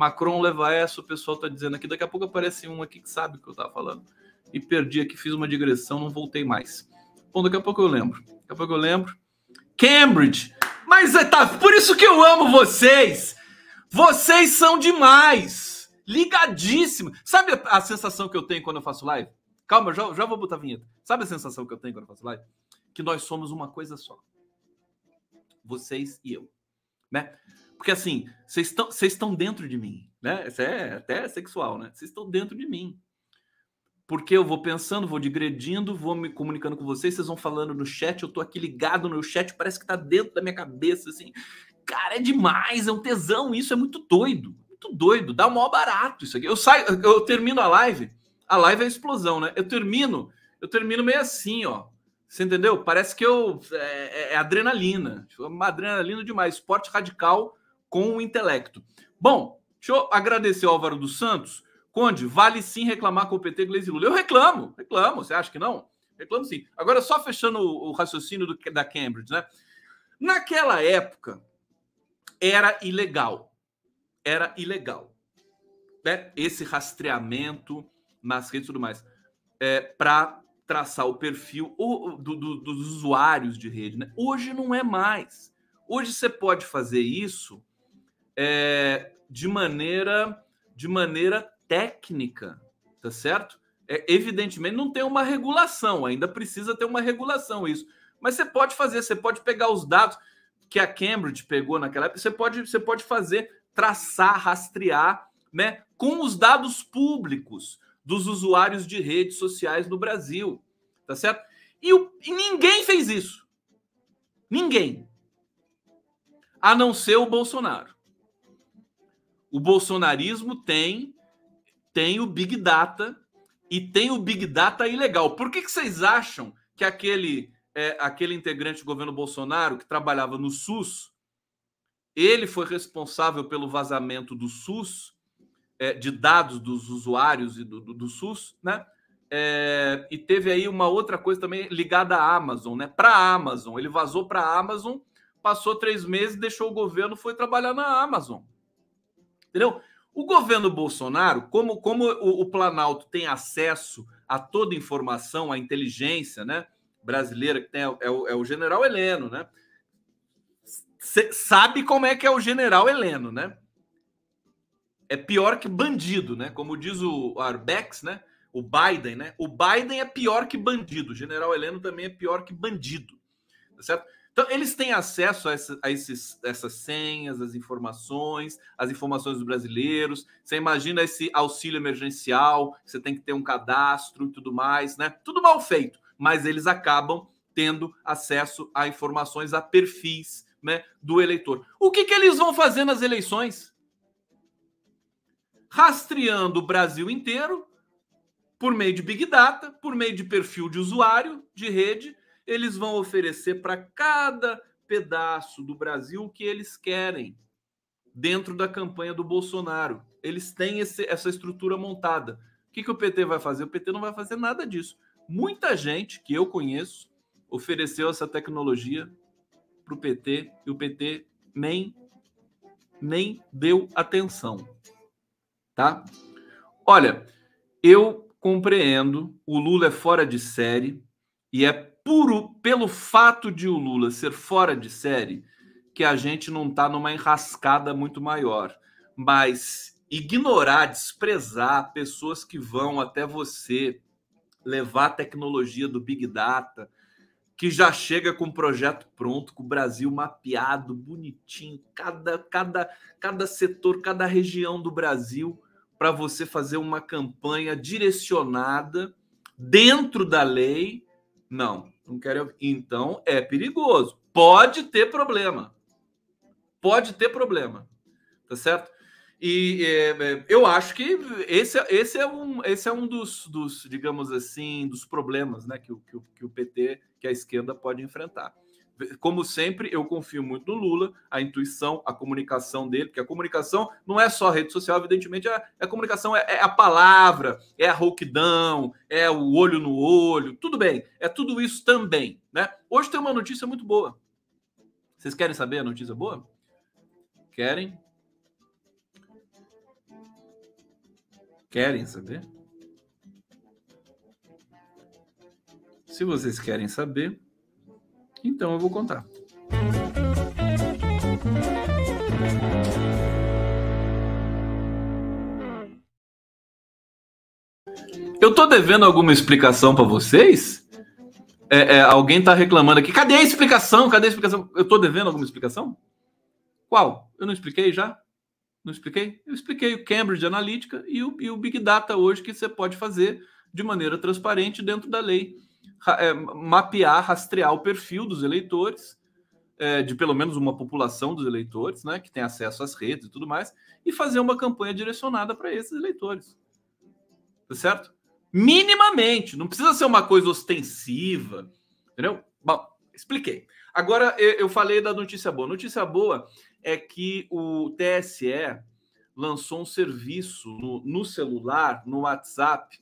[SPEAKER 2] Macron leva essa, o pessoal tá dizendo aqui. Daqui a pouco aparece um aqui que sabe o que eu tava falando e perdi aqui, fiz uma digressão, não voltei mais. Bom, daqui a pouco eu lembro. Daqui a pouco eu lembro. Cambridge! Mas é tá, por isso que eu amo vocês! Vocês são demais! Ligadíssimo! Sabe a, a sensação que eu tenho quando eu faço live? Calma, já, já vou botar a vinheta. Sabe a sensação que eu tenho quando eu faço live? Que nós somos uma coisa só. Vocês e eu. Né? Porque assim, vocês estão dentro de mim, né? Isso é até sexual, né? Vocês estão dentro de mim porque eu vou pensando, vou digredindo, vou me comunicando com vocês, vocês vão falando no chat, eu tô aqui ligado no chat, parece que tá dentro da minha cabeça, assim. Cara, é demais, é um tesão, isso é muito doido, muito doido, dá o maior barato isso aqui. Eu saio, eu termino a live, a live é a explosão, né? Eu termino, eu termino meio assim, ó. Você entendeu? Parece que eu é, é, é adrenalina, uma adrenalina demais, esporte radical com o intelecto. Bom, deixa eu agradecer ao Álvaro dos Santos Conde, vale sim reclamar com o PT, Gleisi Lula. Eu reclamo, reclamo. Você acha que não? Reclamo sim. Agora, só fechando o, raciocínio do, da Cambridge, né? Naquela época, era ilegal. Era ilegal. Né? Esse rastreamento nas redes e tudo mais. É, para traçar o perfil do, do, dos usuários de rede. Né? Hoje não é mais. Hoje você pode fazer isso é, de maneira de maneira técnica, tá certo? É, evidentemente não tem uma regulação, ainda precisa ter uma regulação isso. Mas você pode fazer, você pode pegar os dados que a Cambridge pegou naquela época, você pode, você pode fazer, traçar, rastrear, né, com os dados públicos dos usuários de redes sociais no Brasil, tá certo? E, o, e ninguém fez isso. Ninguém. A não ser o Bolsonaro. O bolsonarismo tem tem o Big Data e tem o Big Data ilegal. Por que, que vocês acham que aquele, é, aquele integrante do governo Bolsonaro que trabalhava no SUS, ele foi responsável pelo vazamento do SUS, é, de dados dos usuários e do, do, do SUS, né? É, e teve aí uma outra coisa também ligada à Amazon, né? Para a Amazon, ele vazou para a Amazon, passou três meses, deixou o governo, foi trabalhar na Amazon, entendeu? O governo Bolsonaro, como, como o, o Planalto tem acesso a toda informação, a inteligência né, brasileira, que tem, é, o, é o general Heleno, né? Cê sabe como é que é o general Heleno, né? É pior que bandido, né? Como diz o Arbex, né? O Biden, né? O Biden é pior que bandido. O general Heleno também é pior que bandido. Tá certo? Então, eles têm acesso a, essa, a esses, essas senhas, as informações, as informações dos brasileiros. Você imagina esse auxílio emergencial, você tem que ter um cadastro e tudo mais, né? Tudo mal feito, mas eles acabam tendo acesso a informações, a perfis né, do eleitor. O que, que eles vão fazer nas eleições? Rastreando o Brasil inteiro por meio de Big Data, por meio de perfil de usuário de rede, eles vão oferecer para cada pedaço do Brasil o que eles querem dentro da campanha do Bolsonaro. Eles têm esse, essa estrutura montada. O que, que o PT vai fazer? O PT não vai fazer nada disso. Muita gente que eu conheço ofereceu essa tecnologia para o PT e o PT nem, nem deu atenção. Tá? Olha, eu compreendo, o Lula é fora de série e é puro pelo fato de o Lula ser fora de série que a gente não está numa enrascada muito maior. Mas ignorar, desprezar pessoas que vão até você levar a tecnologia do Big Data, que já chega com o projeto pronto, com o Brasil mapeado, bonitinho, cada, cada, cada setor, cada região do Brasil, para você fazer uma campanha direcionada dentro da lei. Não, não quero. Então é perigoso. Pode ter problema. Pode ter problema. Tá certo? E é, é, eu acho que esse, esse, é um, esse é um dos, dos, digamos assim, dos problemas né, que, que o PT, que a esquerda pode enfrentar. Como sempre, eu confio muito no Lula, a intuição, a comunicação dele, porque a comunicação não é só rede social, evidentemente, a, a comunicação é, é, a palavra, é a rouquidão, é o olho no olho, tudo bem, é tudo isso também. Né? Hoje tem uma notícia muito boa. Vocês querem saber a notícia boa? Querem? Querem saber? Se vocês querem saber, então eu vou contar. Eu tô devendo alguma explicação para vocês? É, é, alguém tá reclamando aqui. Cadê a explicação? Cadê a explicação? Eu tô devendo alguma explicação? Qual? Eu não expliquei já? Não expliquei? Eu expliquei o Cambridge Analytica e o, e o Big Data hoje que você pode fazer de maneira transparente dentro da lei. É, mapear, rastrear o perfil dos eleitores, é, de pelo menos uma população dos eleitores, né, que tem acesso às redes e tudo mais, e fazer uma campanha direcionada para esses eleitores. Tá certo? Minimamente, não precisa ser uma coisa ostensiva, entendeu? Bom, expliquei. Agora eu falei da notícia boa. Notícia boa é que o TSE lançou um serviço no, no celular, no WhatsApp,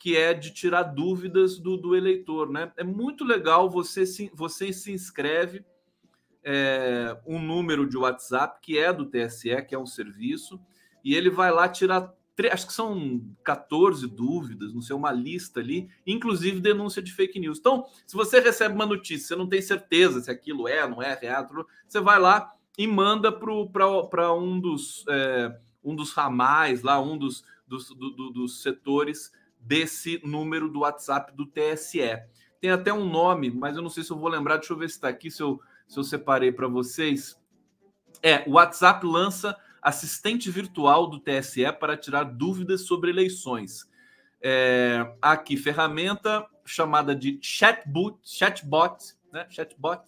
[SPEAKER 2] que é de tirar dúvidas do, do eleitor. Né? É muito legal, você se, você se inscreve é, um número de WhatsApp que é do TSE, que é um serviço, e ele vai lá tirar, acho que são 14 dúvidas, não sei, uma lista ali, inclusive denúncia de fake news. Então, se você recebe uma notícia, você não tem certeza se aquilo é, não é real, você vai lá e manda para um dos é, um dos ramais lá, um dos, dos, do, do, dos setores desse número do WhatsApp do TSE. Tem até um nome, mas eu não sei se eu vou lembrar. Deixa eu ver se está aqui, se eu, se eu separei para vocês. É, o WhatsApp lança assistente virtual do TSE para tirar dúvidas sobre eleições. É, aqui, ferramenta chamada de chatbot, chatbot, né? Chatbot,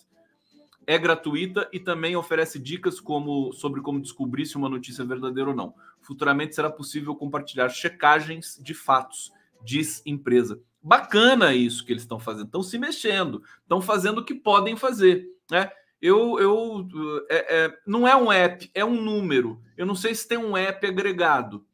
[SPEAKER 2] é gratuita e também oferece dicas como, sobre como descobrir se uma notícia é verdadeira ou não. Futuramente será possível compartilhar checagens de fatos, diz empresa. Bacana isso que eles estão fazendo, estão se mexendo, estão fazendo o que podem fazer. Né? Eu, eu é, é, não é um app, é um número. Eu não sei se tem um app agregado.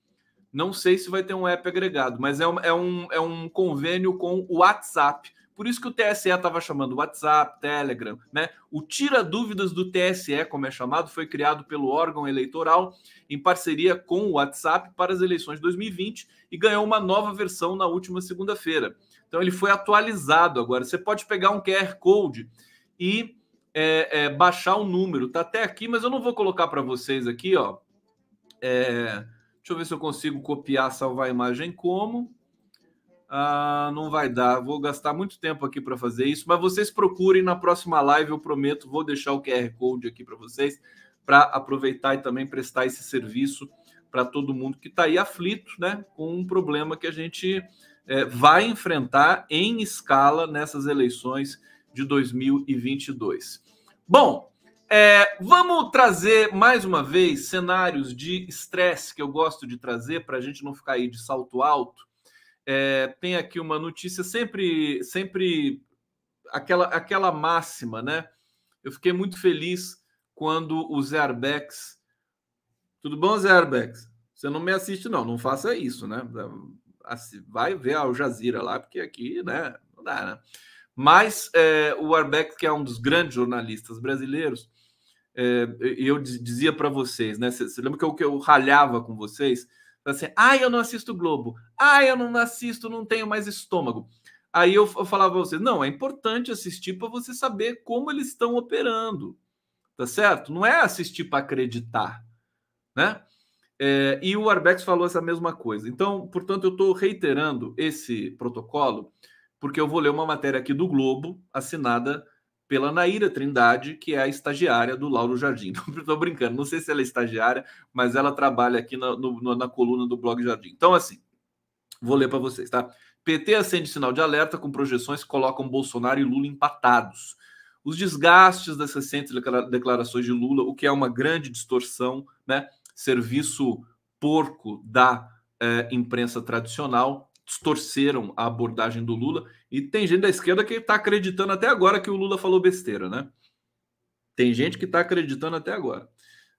[SPEAKER 2] Não sei se vai ter um app agregado, mas é um, é um, é um convênio com o WhatsApp por isso que o TSE estava chamando WhatsApp, Telegram, né? O Tira Dúvidas do TSE, como é chamado, foi criado pelo órgão eleitoral em parceria com o WhatsApp para as eleições de 2020 e ganhou uma nova versão na última segunda-feira. Então ele foi atualizado agora. Você pode pegar um QR Code e é, é, baixar o número. Tá até aqui, mas eu não vou colocar para vocês aqui, ó. É, deixa eu ver se eu consigo copiar, salvar a imagem como. Ah, não vai dar, vou gastar muito tempo aqui para fazer isso, mas vocês procurem na próxima live, eu prometo, vou deixar o QR Code aqui para vocês, para aproveitar e também prestar esse serviço para todo mundo que está aí aflito, né, com um problema que a gente é, vai enfrentar em escala nessas eleições de 2022. Bom, é, vamos trazer mais uma vez cenários de estresse que eu gosto de trazer para a gente não ficar aí de salto alto é, tem aqui uma notícia sempre, sempre aquela, aquela máxima, né? Eu fiquei muito feliz quando o Zé Arbex. Tudo bom, Zé Arbex? Você não me assiste, não, não faça isso, né? Vai ver a Al Jazeera lá, porque aqui, né? Não dá, né? Mas é, o Arbeck, que é um dos grandes jornalistas brasileiros, é, eu dizia para vocês, né? Você lembra que eu, que eu ralhava com vocês? Assim, ah, eu não assisto Globo. Ah, eu não assisto, não tenho mais estômago. Aí eu, eu falava para vocês, não, é importante assistir para você saber como eles estão operando, tá certo? Não é assistir para acreditar, né? É, e o Arbex falou essa mesma coisa. Então, portanto, eu estou reiterando esse protocolo, porque eu vou ler uma matéria aqui do Globo, assinada pela Naíra Trindade, que é a estagiária do Lauro Jardim. Estou brincando, não sei se ela é estagiária, mas ela trabalha aqui na, no, na coluna do blog Jardim. Então, assim, vou ler para vocês, tá? PT acende sinal de alerta com projeções que colocam Bolsonaro e Lula empatados. Os desgastes das recentes declarações de Lula, o que é uma grande distorção, né? Serviço porco da eh, imprensa tradicional, distorceram a abordagem do Lula. E tem gente da esquerda que está acreditando até agora que o Lula falou besteira, né? Tem gente que está acreditando até agora.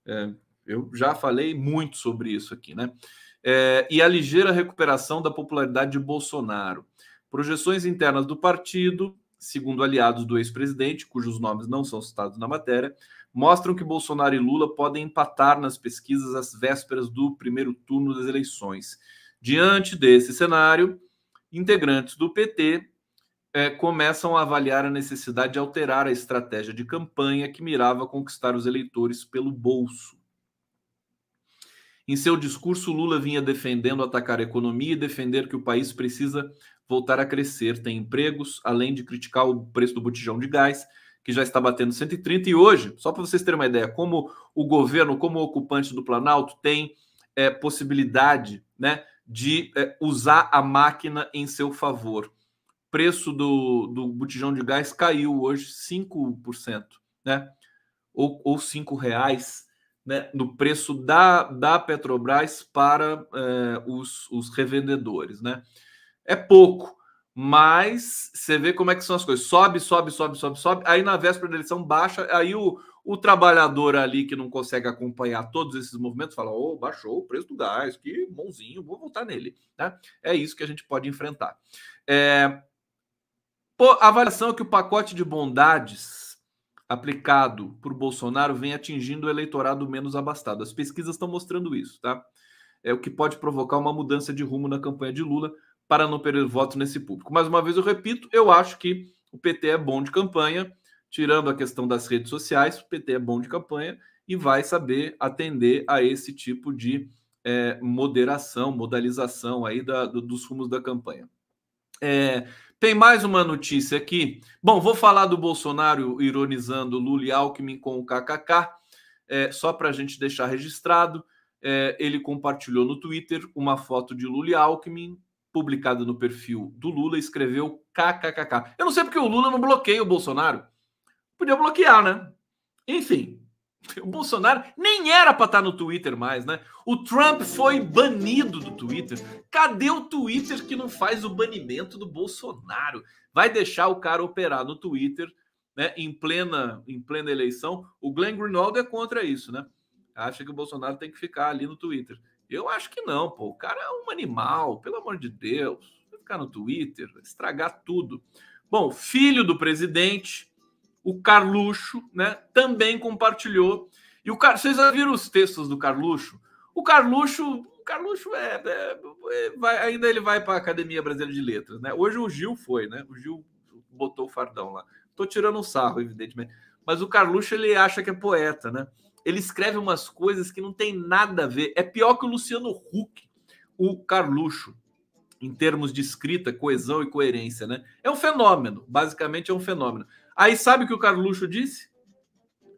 [SPEAKER 2] É, eu já falei muito sobre isso aqui, né? É, e a ligeira recuperação da popularidade de Bolsonaro. Projeções internas do partido, segundo aliados do ex-presidente, cujos nomes não são citados na matéria, mostram que Bolsonaro e Lula podem empatar nas pesquisas às vésperas do primeiro turno das eleições. Diante desse cenário, integrantes do PT é, começam a avaliar a necessidade de alterar a estratégia de campanha que mirava conquistar os eleitores pelo bolso. Em seu discurso, Lula vinha defendendo atacar a economia e defender que o país precisa voltar a crescer, tem empregos, além de criticar o preço do botijão de gás, que já está batendo 130. E hoje, só para vocês terem uma ideia, como o governo, como ocupante do Planalto, tem é, possibilidade né, de é, usar a máquina em seu favor. Preço do, do botijão de gás caiu hoje 5%, né? Ou, ou 5 reais né, no preço da, da Petrobras para é, os, os revendedores, né? É pouco, mas você vê como é que são as coisas. Sobe, sobe, sobe, sobe, sobe. Aí na véspera da eleição baixa, aí o, o trabalhador ali que não consegue acompanhar todos esses movimentos fala: oh, baixou o preço do gás, que bonzinho, vou voltar nele. Né? É isso que a gente pode enfrentar. É... Pô, a avaliação é que o pacote de bondades aplicado por Bolsonaro vem atingindo o eleitorado menos abastado. As pesquisas estão mostrando isso, tá? É o que pode provocar uma mudança de rumo na campanha de Lula para não perder votos nesse público. Mais uma vez eu repito, eu acho que o PT é bom de campanha tirando a questão das redes sociais, o PT é bom de campanha e vai saber atender a esse tipo de é, moderação, modalização aí da, do, dos rumos da campanha. É, tem mais uma notícia aqui. Bom, vou falar do Bolsonaro ironizando Lula e Alckmin com o KKK, é, só para a gente deixar registrado. É, ele compartilhou no Twitter uma foto de Lula e Alckmin, publicada no perfil do Lula, escreveu KKKK. Eu não sei porque o Lula não bloqueia o Bolsonaro. Podia bloquear, né? Enfim, o Bolsonaro nem era para estar tá no Twitter mais, né? O Trump foi banido do Twitter. Cadê o Twitter que não faz o banimento do Bolsonaro? Vai deixar o cara operar no Twitter, né? Em plena, em plena eleição. O Glenn Greenwald é contra isso, né? Acha que o Bolsonaro tem que ficar ali no Twitter. Eu acho que não, pô. O cara é um animal, pelo amor de Deus. Vai ficar no Twitter, estragar tudo. Bom, filho do presidente o Carluxo, né, também compartilhou. E o Car... vocês já viram os textos do Carluxo? O Carluxo, o Carluxo é, é, é vai, ainda ele vai para a Academia Brasileira de Letras, né? Hoje o Gil foi, né? O Gil botou o fardão lá. Tô tirando um sarro, evidentemente. Mas o Carluxo ele acha que é poeta, né? Ele escreve umas coisas que não tem nada a ver. É pior que o Luciano Huck, o Carluxo, em termos de escrita, coesão e coerência, né? É um fenômeno, basicamente é um fenômeno. Aí sabe o que o Carluxo disse?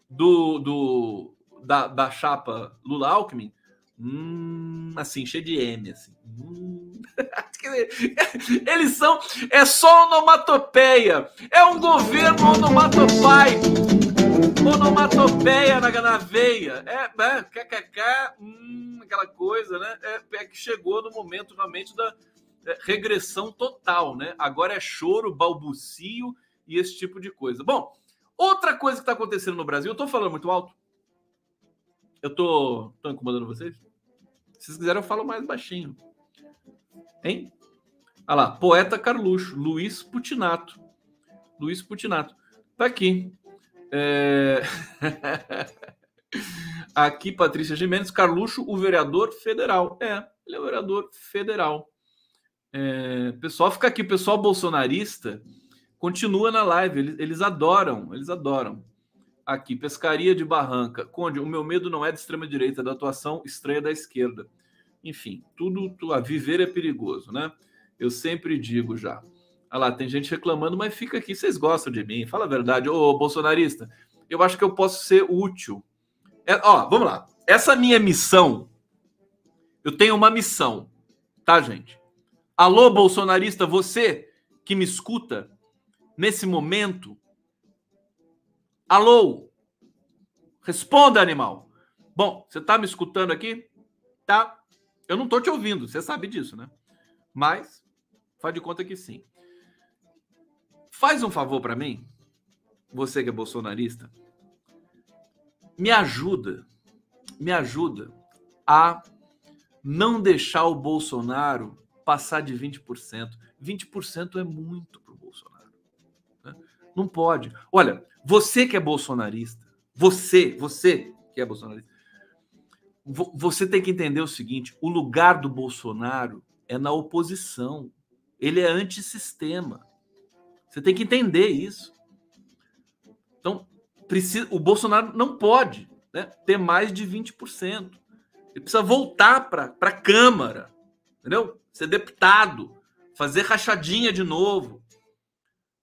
[SPEAKER 2] Do, do, da, da chapa Lula-Alckmin? Hum, assim, cheio de M, assim. Hum. Eles são. É só onomatopeia. É um governo onomatopaico. Onomatopeia na, na veia. É, né? KKK, hum, aquela coisa, né? É, é, que chegou no momento realmente da é, regressão total, né? Agora é choro, balbucio e esse tipo de coisa. Bom, outra coisa que está acontecendo no Brasil, eu estou falando muito alto? Eu estou tô, tô incomodando vocês? Se vocês quiserem, eu falo mais baixinho. Hein? Olha lá, poeta Carluxo, Luiz Putinato. Luiz Putinato. Tá aqui. É... aqui, Patrícia Gimenez, Carluxo, o vereador federal. É, ele é o vereador federal. É... Pessoal, fica aqui, pessoal bolsonarista continua na live. Eles, eles adoram, eles adoram. Aqui, pescaria de barranca. Conde, o meu medo não é de extrema direita, é da atuação estranha da esquerda. Enfim, tudo, a viver é perigoso, né? Eu sempre digo já. Olha lá, tem gente reclamando, mas fica aqui, vocês gostam de mim. Fala a verdade. Ô, bolsonarista, eu acho que eu posso ser útil. É, ó, vamos lá. Essa minha missão, eu tenho uma missão, tá, gente? Alô, bolsonarista, você que me escuta, nesse momento? Alô? Responda, animal. Bom, você está me escutando aqui? Tá? Eu não estou te ouvindo, você sabe disso, né? Mas faz de conta que sim. Faz um favor para mim, você que é bolsonarista, me ajuda, me ajuda a não deixar o Bolsonaro passar de 20%. 20% é muito. Não pode. Olha, você que é bolsonarista, você, você que é bolsonarista, você tem que entender o seguinte: o lugar do Bolsonaro é na oposição. Ele é antissistema. Você tem que entender isso. Então, precisa, o Bolsonaro não pode né, ter mais de 20%. Ele precisa voltar para a Câmara, entendeu? Ser deputado, fazer rachadinha de novo,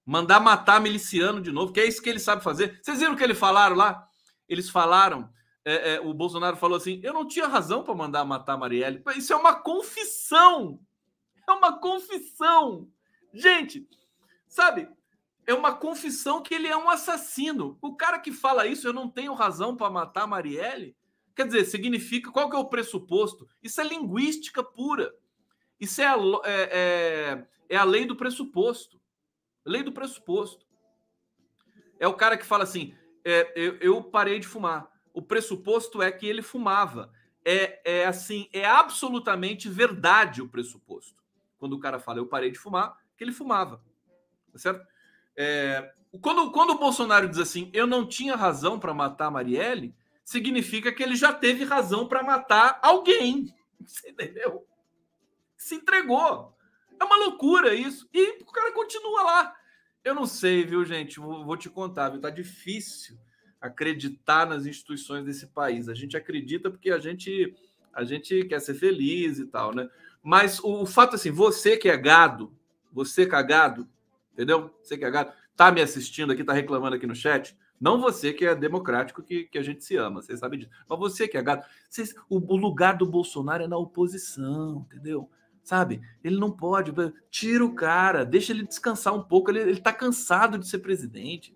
[SPEAKER 2] mandar matar miliciano de novo, que é isso que ele sabe fazer. Vocês viram o que eles falaram lá? Eles falaram, é, é, o Bolsonaro falou assim: eu não tinha razão para mandar matar Marielle. Isso é uma confissão. É uma confissão. Gente, sabe? É uma confissão que ele é um assassino. O cara que fala isso, eu não tenho razão para matar Marielle, quer dizer, significa qual que é o pressuposto? Isso é linguística pura. Isso é a, é, é, é a lei do pressuposto. Lei do pressuposto. É o cara que fala assim: é, eu, eu, parei de fumar. O pressuposto é que ele fumava. É, é assim, é absolutamente verdade o pressuposto. Quando o cara fala eu parei de fumar, que ele fumava. Tá certo? É, quando, quando o Bolsonaro diz assim, eu não tinha razão para matar a Marielle, significa que ele já teve razão para matar alguém. Você entendeu? Se entregou. É uma loucura isso. E o cara continua lá. Eu não sei, viu, gente? Vou, vou te contar, viu? Tá difícil acreditar nas instituições desse país. A gente acredita porque a gente a gente quer ser feliz e tal, né? Mas o, o fato assim, você que é gado, você cagado, é entendeu? Você que é gado, tá me assistindo aqui, tá reclamando aqui no chat. Não você que é democrático, que, que a gente se ama, vocês sabem disso. Mas você que é gado. Vocês, o, o lugar do Bolsonaro é na oposição, entendeu? Sabe? Ele não pode. Tira o cara, deixa ele descansar um pouco. Ele, ele tá cansado de ser presidente,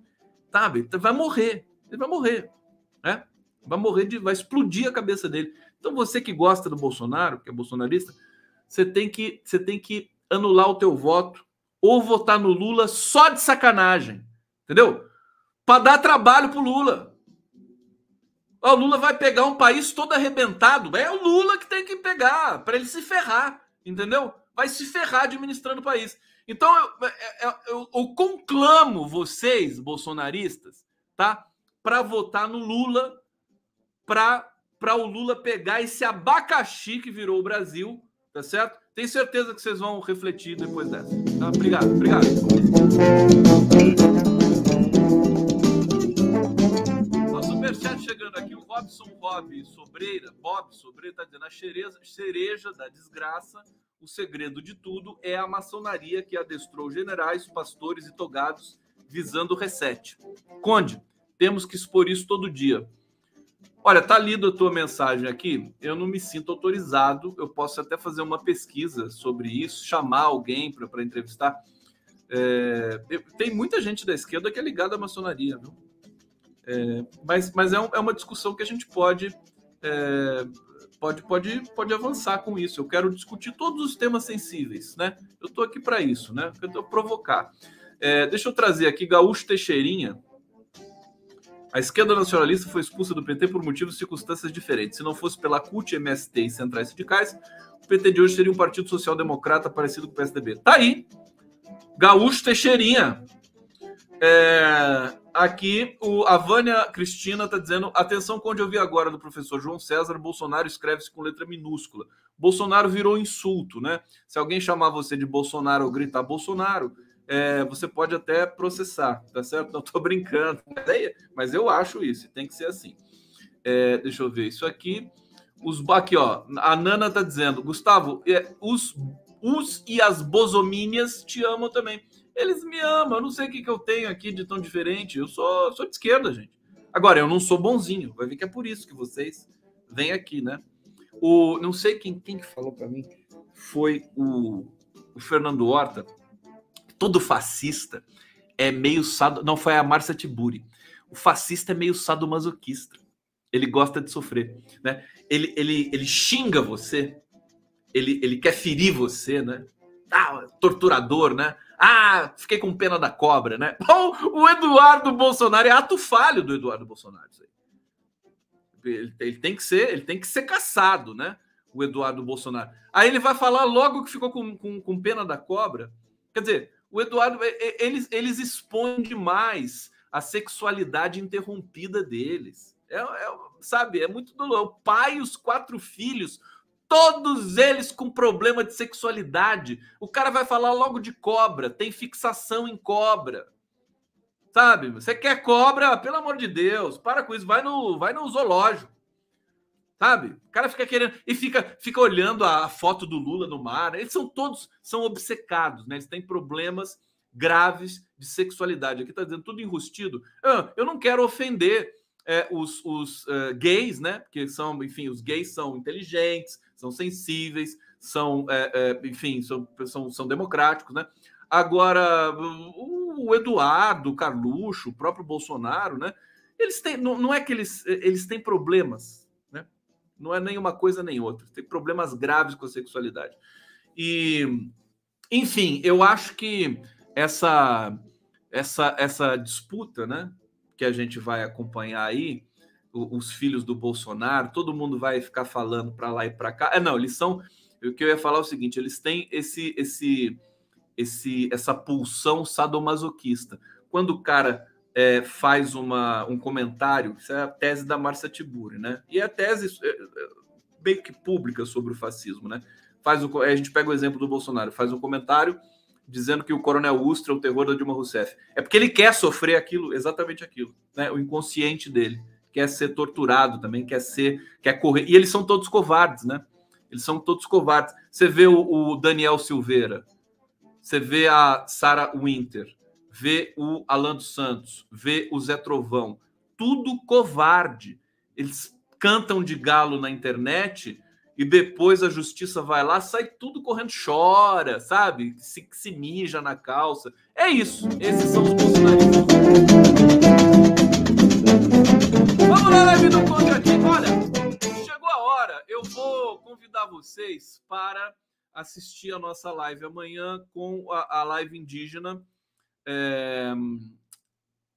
[SPEAKER 2] sabe? Vai morrer, ele vai morrer, né? Vai morrer, de, vai explodir a cabeça dele. Então você que gosta do Bolsonaro, que é bolsonarista, você tem que, você tem que anular o teu voto ou votar no Lula só de sacanagem, entendeu? Para dar trabalho pro Lula. O Lula vai pegar um país todo arrebentado. É o Lula que tem que pegar para ele se ferrar entendeu? Vai se ferrar administrando o país. Então eu, é, é, eu, eu, eu conclamo vocês, bolsonaristas, tá? Para votar no Lula, para o Lula pegar esse abacaxi que virou o Brasil, tá certo? Tenho certeza que vocês vão refletir depois dessa. Tá? Obrigado, obrigado. Superchat chegando aqui, o Robson Bob Sobreira, Bob Sobreira está dizendo, a cereja, cereja da desgraça, o segredo de tudo é a maçonaria que adestrou generais, pastores e togados visando o reset. Conde, temos que expor isso todo dia. Olha, tá lida a tua mensagem aqui. Eu não me sinto autorizado. Eu posso até fazer uma pesquisa sobre isso, chamar alguém para entrevistar. É, tem muita gente da esquerda que é ligada à maçonaria, viu? É, mas mas é, um, é, uma discussão que a gente pode, é, pode, pode, pode avançar com isso. Eu quero discutir todos os temas sensíveis, né? Eu estou aqui para isso, né? Eu estou provocar. É, deixa eu trazer aqui Gaúcho Teixeirinha. A esquerda nacionalista foi expulsa do PT por motivos e circunstâncias diferentes. Se não fosse pela CUT, MST e centrais sindicais, o PT de hoje seria um partido social-democrata parecido com o PSDB. Tá aí. Gaúcho Teixeirinha. É, aqui, o, a Vânia Cristina está dizendo: atenção onde eu vi agora do professor João César, Bolsonaro escreve-se com letra minúscula. Bolsonaro virou insulto, né? Se alguém chamar você de Bolsonaro ou gritar Bolsonaro, é, você pode até processar, tá certo? Não estou brincando, mas eu acho isso, tem que ser assim. É, deixa eu ver isso aqui. Os, aqui, ó, a Nana tá dizendo, Gustavo, é, os, os e as bosomínias te amam também. Eles me amam, eu não sei o que, que eu tenho aqui de tão diferente. Eu sou, sou de esquerda, gente. Agora, eu não sou bonzinho. Vai ver que é por isso que vocês vêm aqui, né? O, não sei quem, quem que falou para mim. Foi o, o Fernando Horta. Todo fascista é meio sado. Não, foi a Márcia Tiburi. O fascista é meio sadomasoquista. Ele gosta de sofrer, né? Ele, ele, ele xinga você, ele, ele quer ferir você, né? Ah, torturador, né? Ah, fiquei com pena da cobra, né? o Eduardo Bolsonaro é ato falho do Eduardo Bolsonaro. Ele, ele, tem que ser, ele tem que ser caçado, né? O Eduardo Bolsonaro. Aí ele vai falar logo que ficou com, com, com pena da cobra. Quer dizer, o Eduardo, eles, eles expõem demais a sexualidade interrompida deles. É, é, sabe, é muito doloroso. O pai e os quatro filhos Todos eles com problema de sexualidade. O cara vai falar logo de cobra, tem fixação em cobra. Sabe? Você quer cobra? Pelo amor de Deus, para com isso, vai no, vai no zoológico. Sabe? O cara fica querendo e fica, fica olhando a, foto do Lula no mar. Eles são todos são obcecados, né? Eles têm problemas graves de sexualidade. Aqui tá dizendo tudo enrustido. Ah, eu não quero ofender é, os, os uh, gays, né? Porque são, enfim, os gays são inteligentes, são sensíveis, são, é, é, enfim, são, são, são democráticos, né? Agora, o Eduardo, o Carluxo, o próprio Bolsonaro, né? Eles têm, não, não é que eles, eles têm problemas, né? Não é nenhuma coisa nem outra. Tem problemas graves com a sexualidade. E, enfim, eu acho que essa, essa, essa disputa, né? Que a gente vai acompanhar aí, os filhos do Bolsonaro, todo mundo vai ficar falando para lá e para cá. É, não, eles são. O que eu ia falar é o seguinte: eles têm esse, esse, esse, essa pulsão sadomasoquista. Quando o cara é, faz uma, um comentário, isso é a tese da Marcia Tiburi, né? E a tese é, é, meio que pública sobre o fascismo, né? Faz o, a gente pega o exemplo do Bolsonaro, faz um comentário dizendo que o Coronel Ustra é o terror da Dilma Rousseff. É porque ele quer sofrer aquilo, exatamente aquilo, né? O inconsciente dele quer ser torturado também, quer ser, quer correr. E eles são todos covardes, né? Eles são todos covardes. Você vê o, o Daniel Silveira, você vê a Sara Winter, vê o Alan dos Santos, vê o Zé Trovão, tudo covarde. Eles cantam de galo na internet e depois a justiça vai lá, sai tudo correndo, chora, sabe? Se, se mija na calça. É isso. Esses são os bolsonaristas. Vamos lá, live do Conde aqui. Olha, chegou a hora. Eu vou convidar vocês para assistir a nossa live amanhã com a, a live indígena é,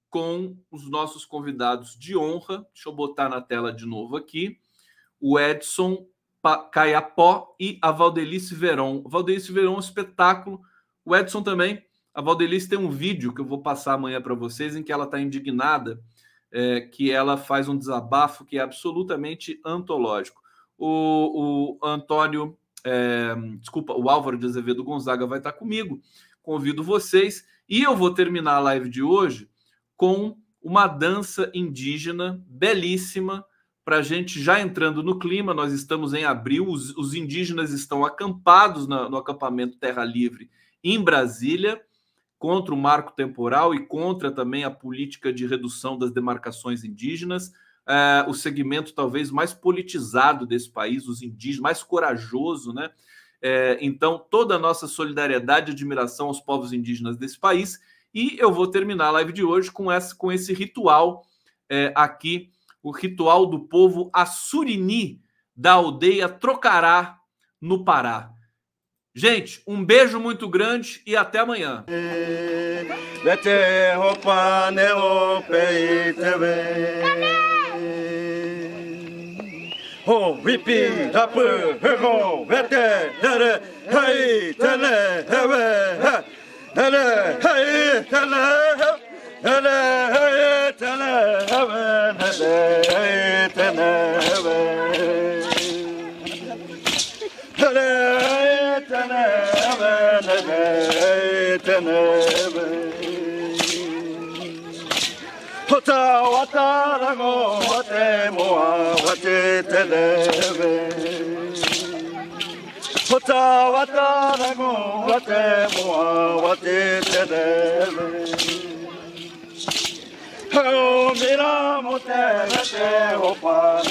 [SPEAKER 2] com os nossos convidados de honra. Deixa eu botar na tela de novo aqui. O Edson Caiapó e a Valdelice Veron. Valdelice Veron é um espetáculo. O Edson também. A Valdelice tem um vídeo que eu vou passar amanhã para vocês em que ela está indignada é, que ela faz um desabafo que é absolutamente antológico. O, o Antônio, é, desculpa, o Álvaro de Azevedo Gonzaga vai estar comigo. Convido vocês e eu vou terminar a live de hoje com uma dança indígena belíssima para a gente já entrando no clima. Nós estamos em abril, os, os indígenas estão acampados na, no acampamento Terra Livre em Brasília contra o marco temporal e contra também a política de redução das demarcações indígenas. É, o segmento talvez mais politizado desse país, os indígenas, mais corajoso, né? É, então, toda a nossa solidariedade e admiração aos povos indígenas desse país. E eu vou terminar a live de hoje com, essa, com esse ritual é, aqui, o ritual do povo Assurini, da aldeia Trocará, no Pará. Gente, um beijo muito grande e até amanhã. هلا هيت هلا هبن هلا هيت هلا
[SPEAKER 3] هبن هلا هيت هلا هبن هلا هيت هلا هبن هتا وتا رغو وتي موا وتي تلبن وتا وتا رغو وتي موا وتي تلبن mira mo te te opa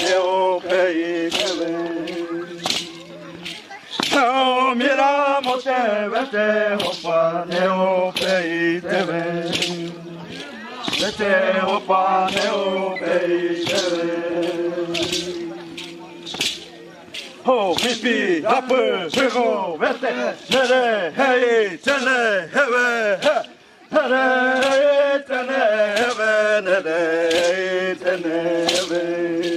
[SPEAKER 3] ne o pei tele Vete o pane o peixe. Ho, pipi, hapu, higo, vete, nere, hei, tene, heve, he. tene tene tene tene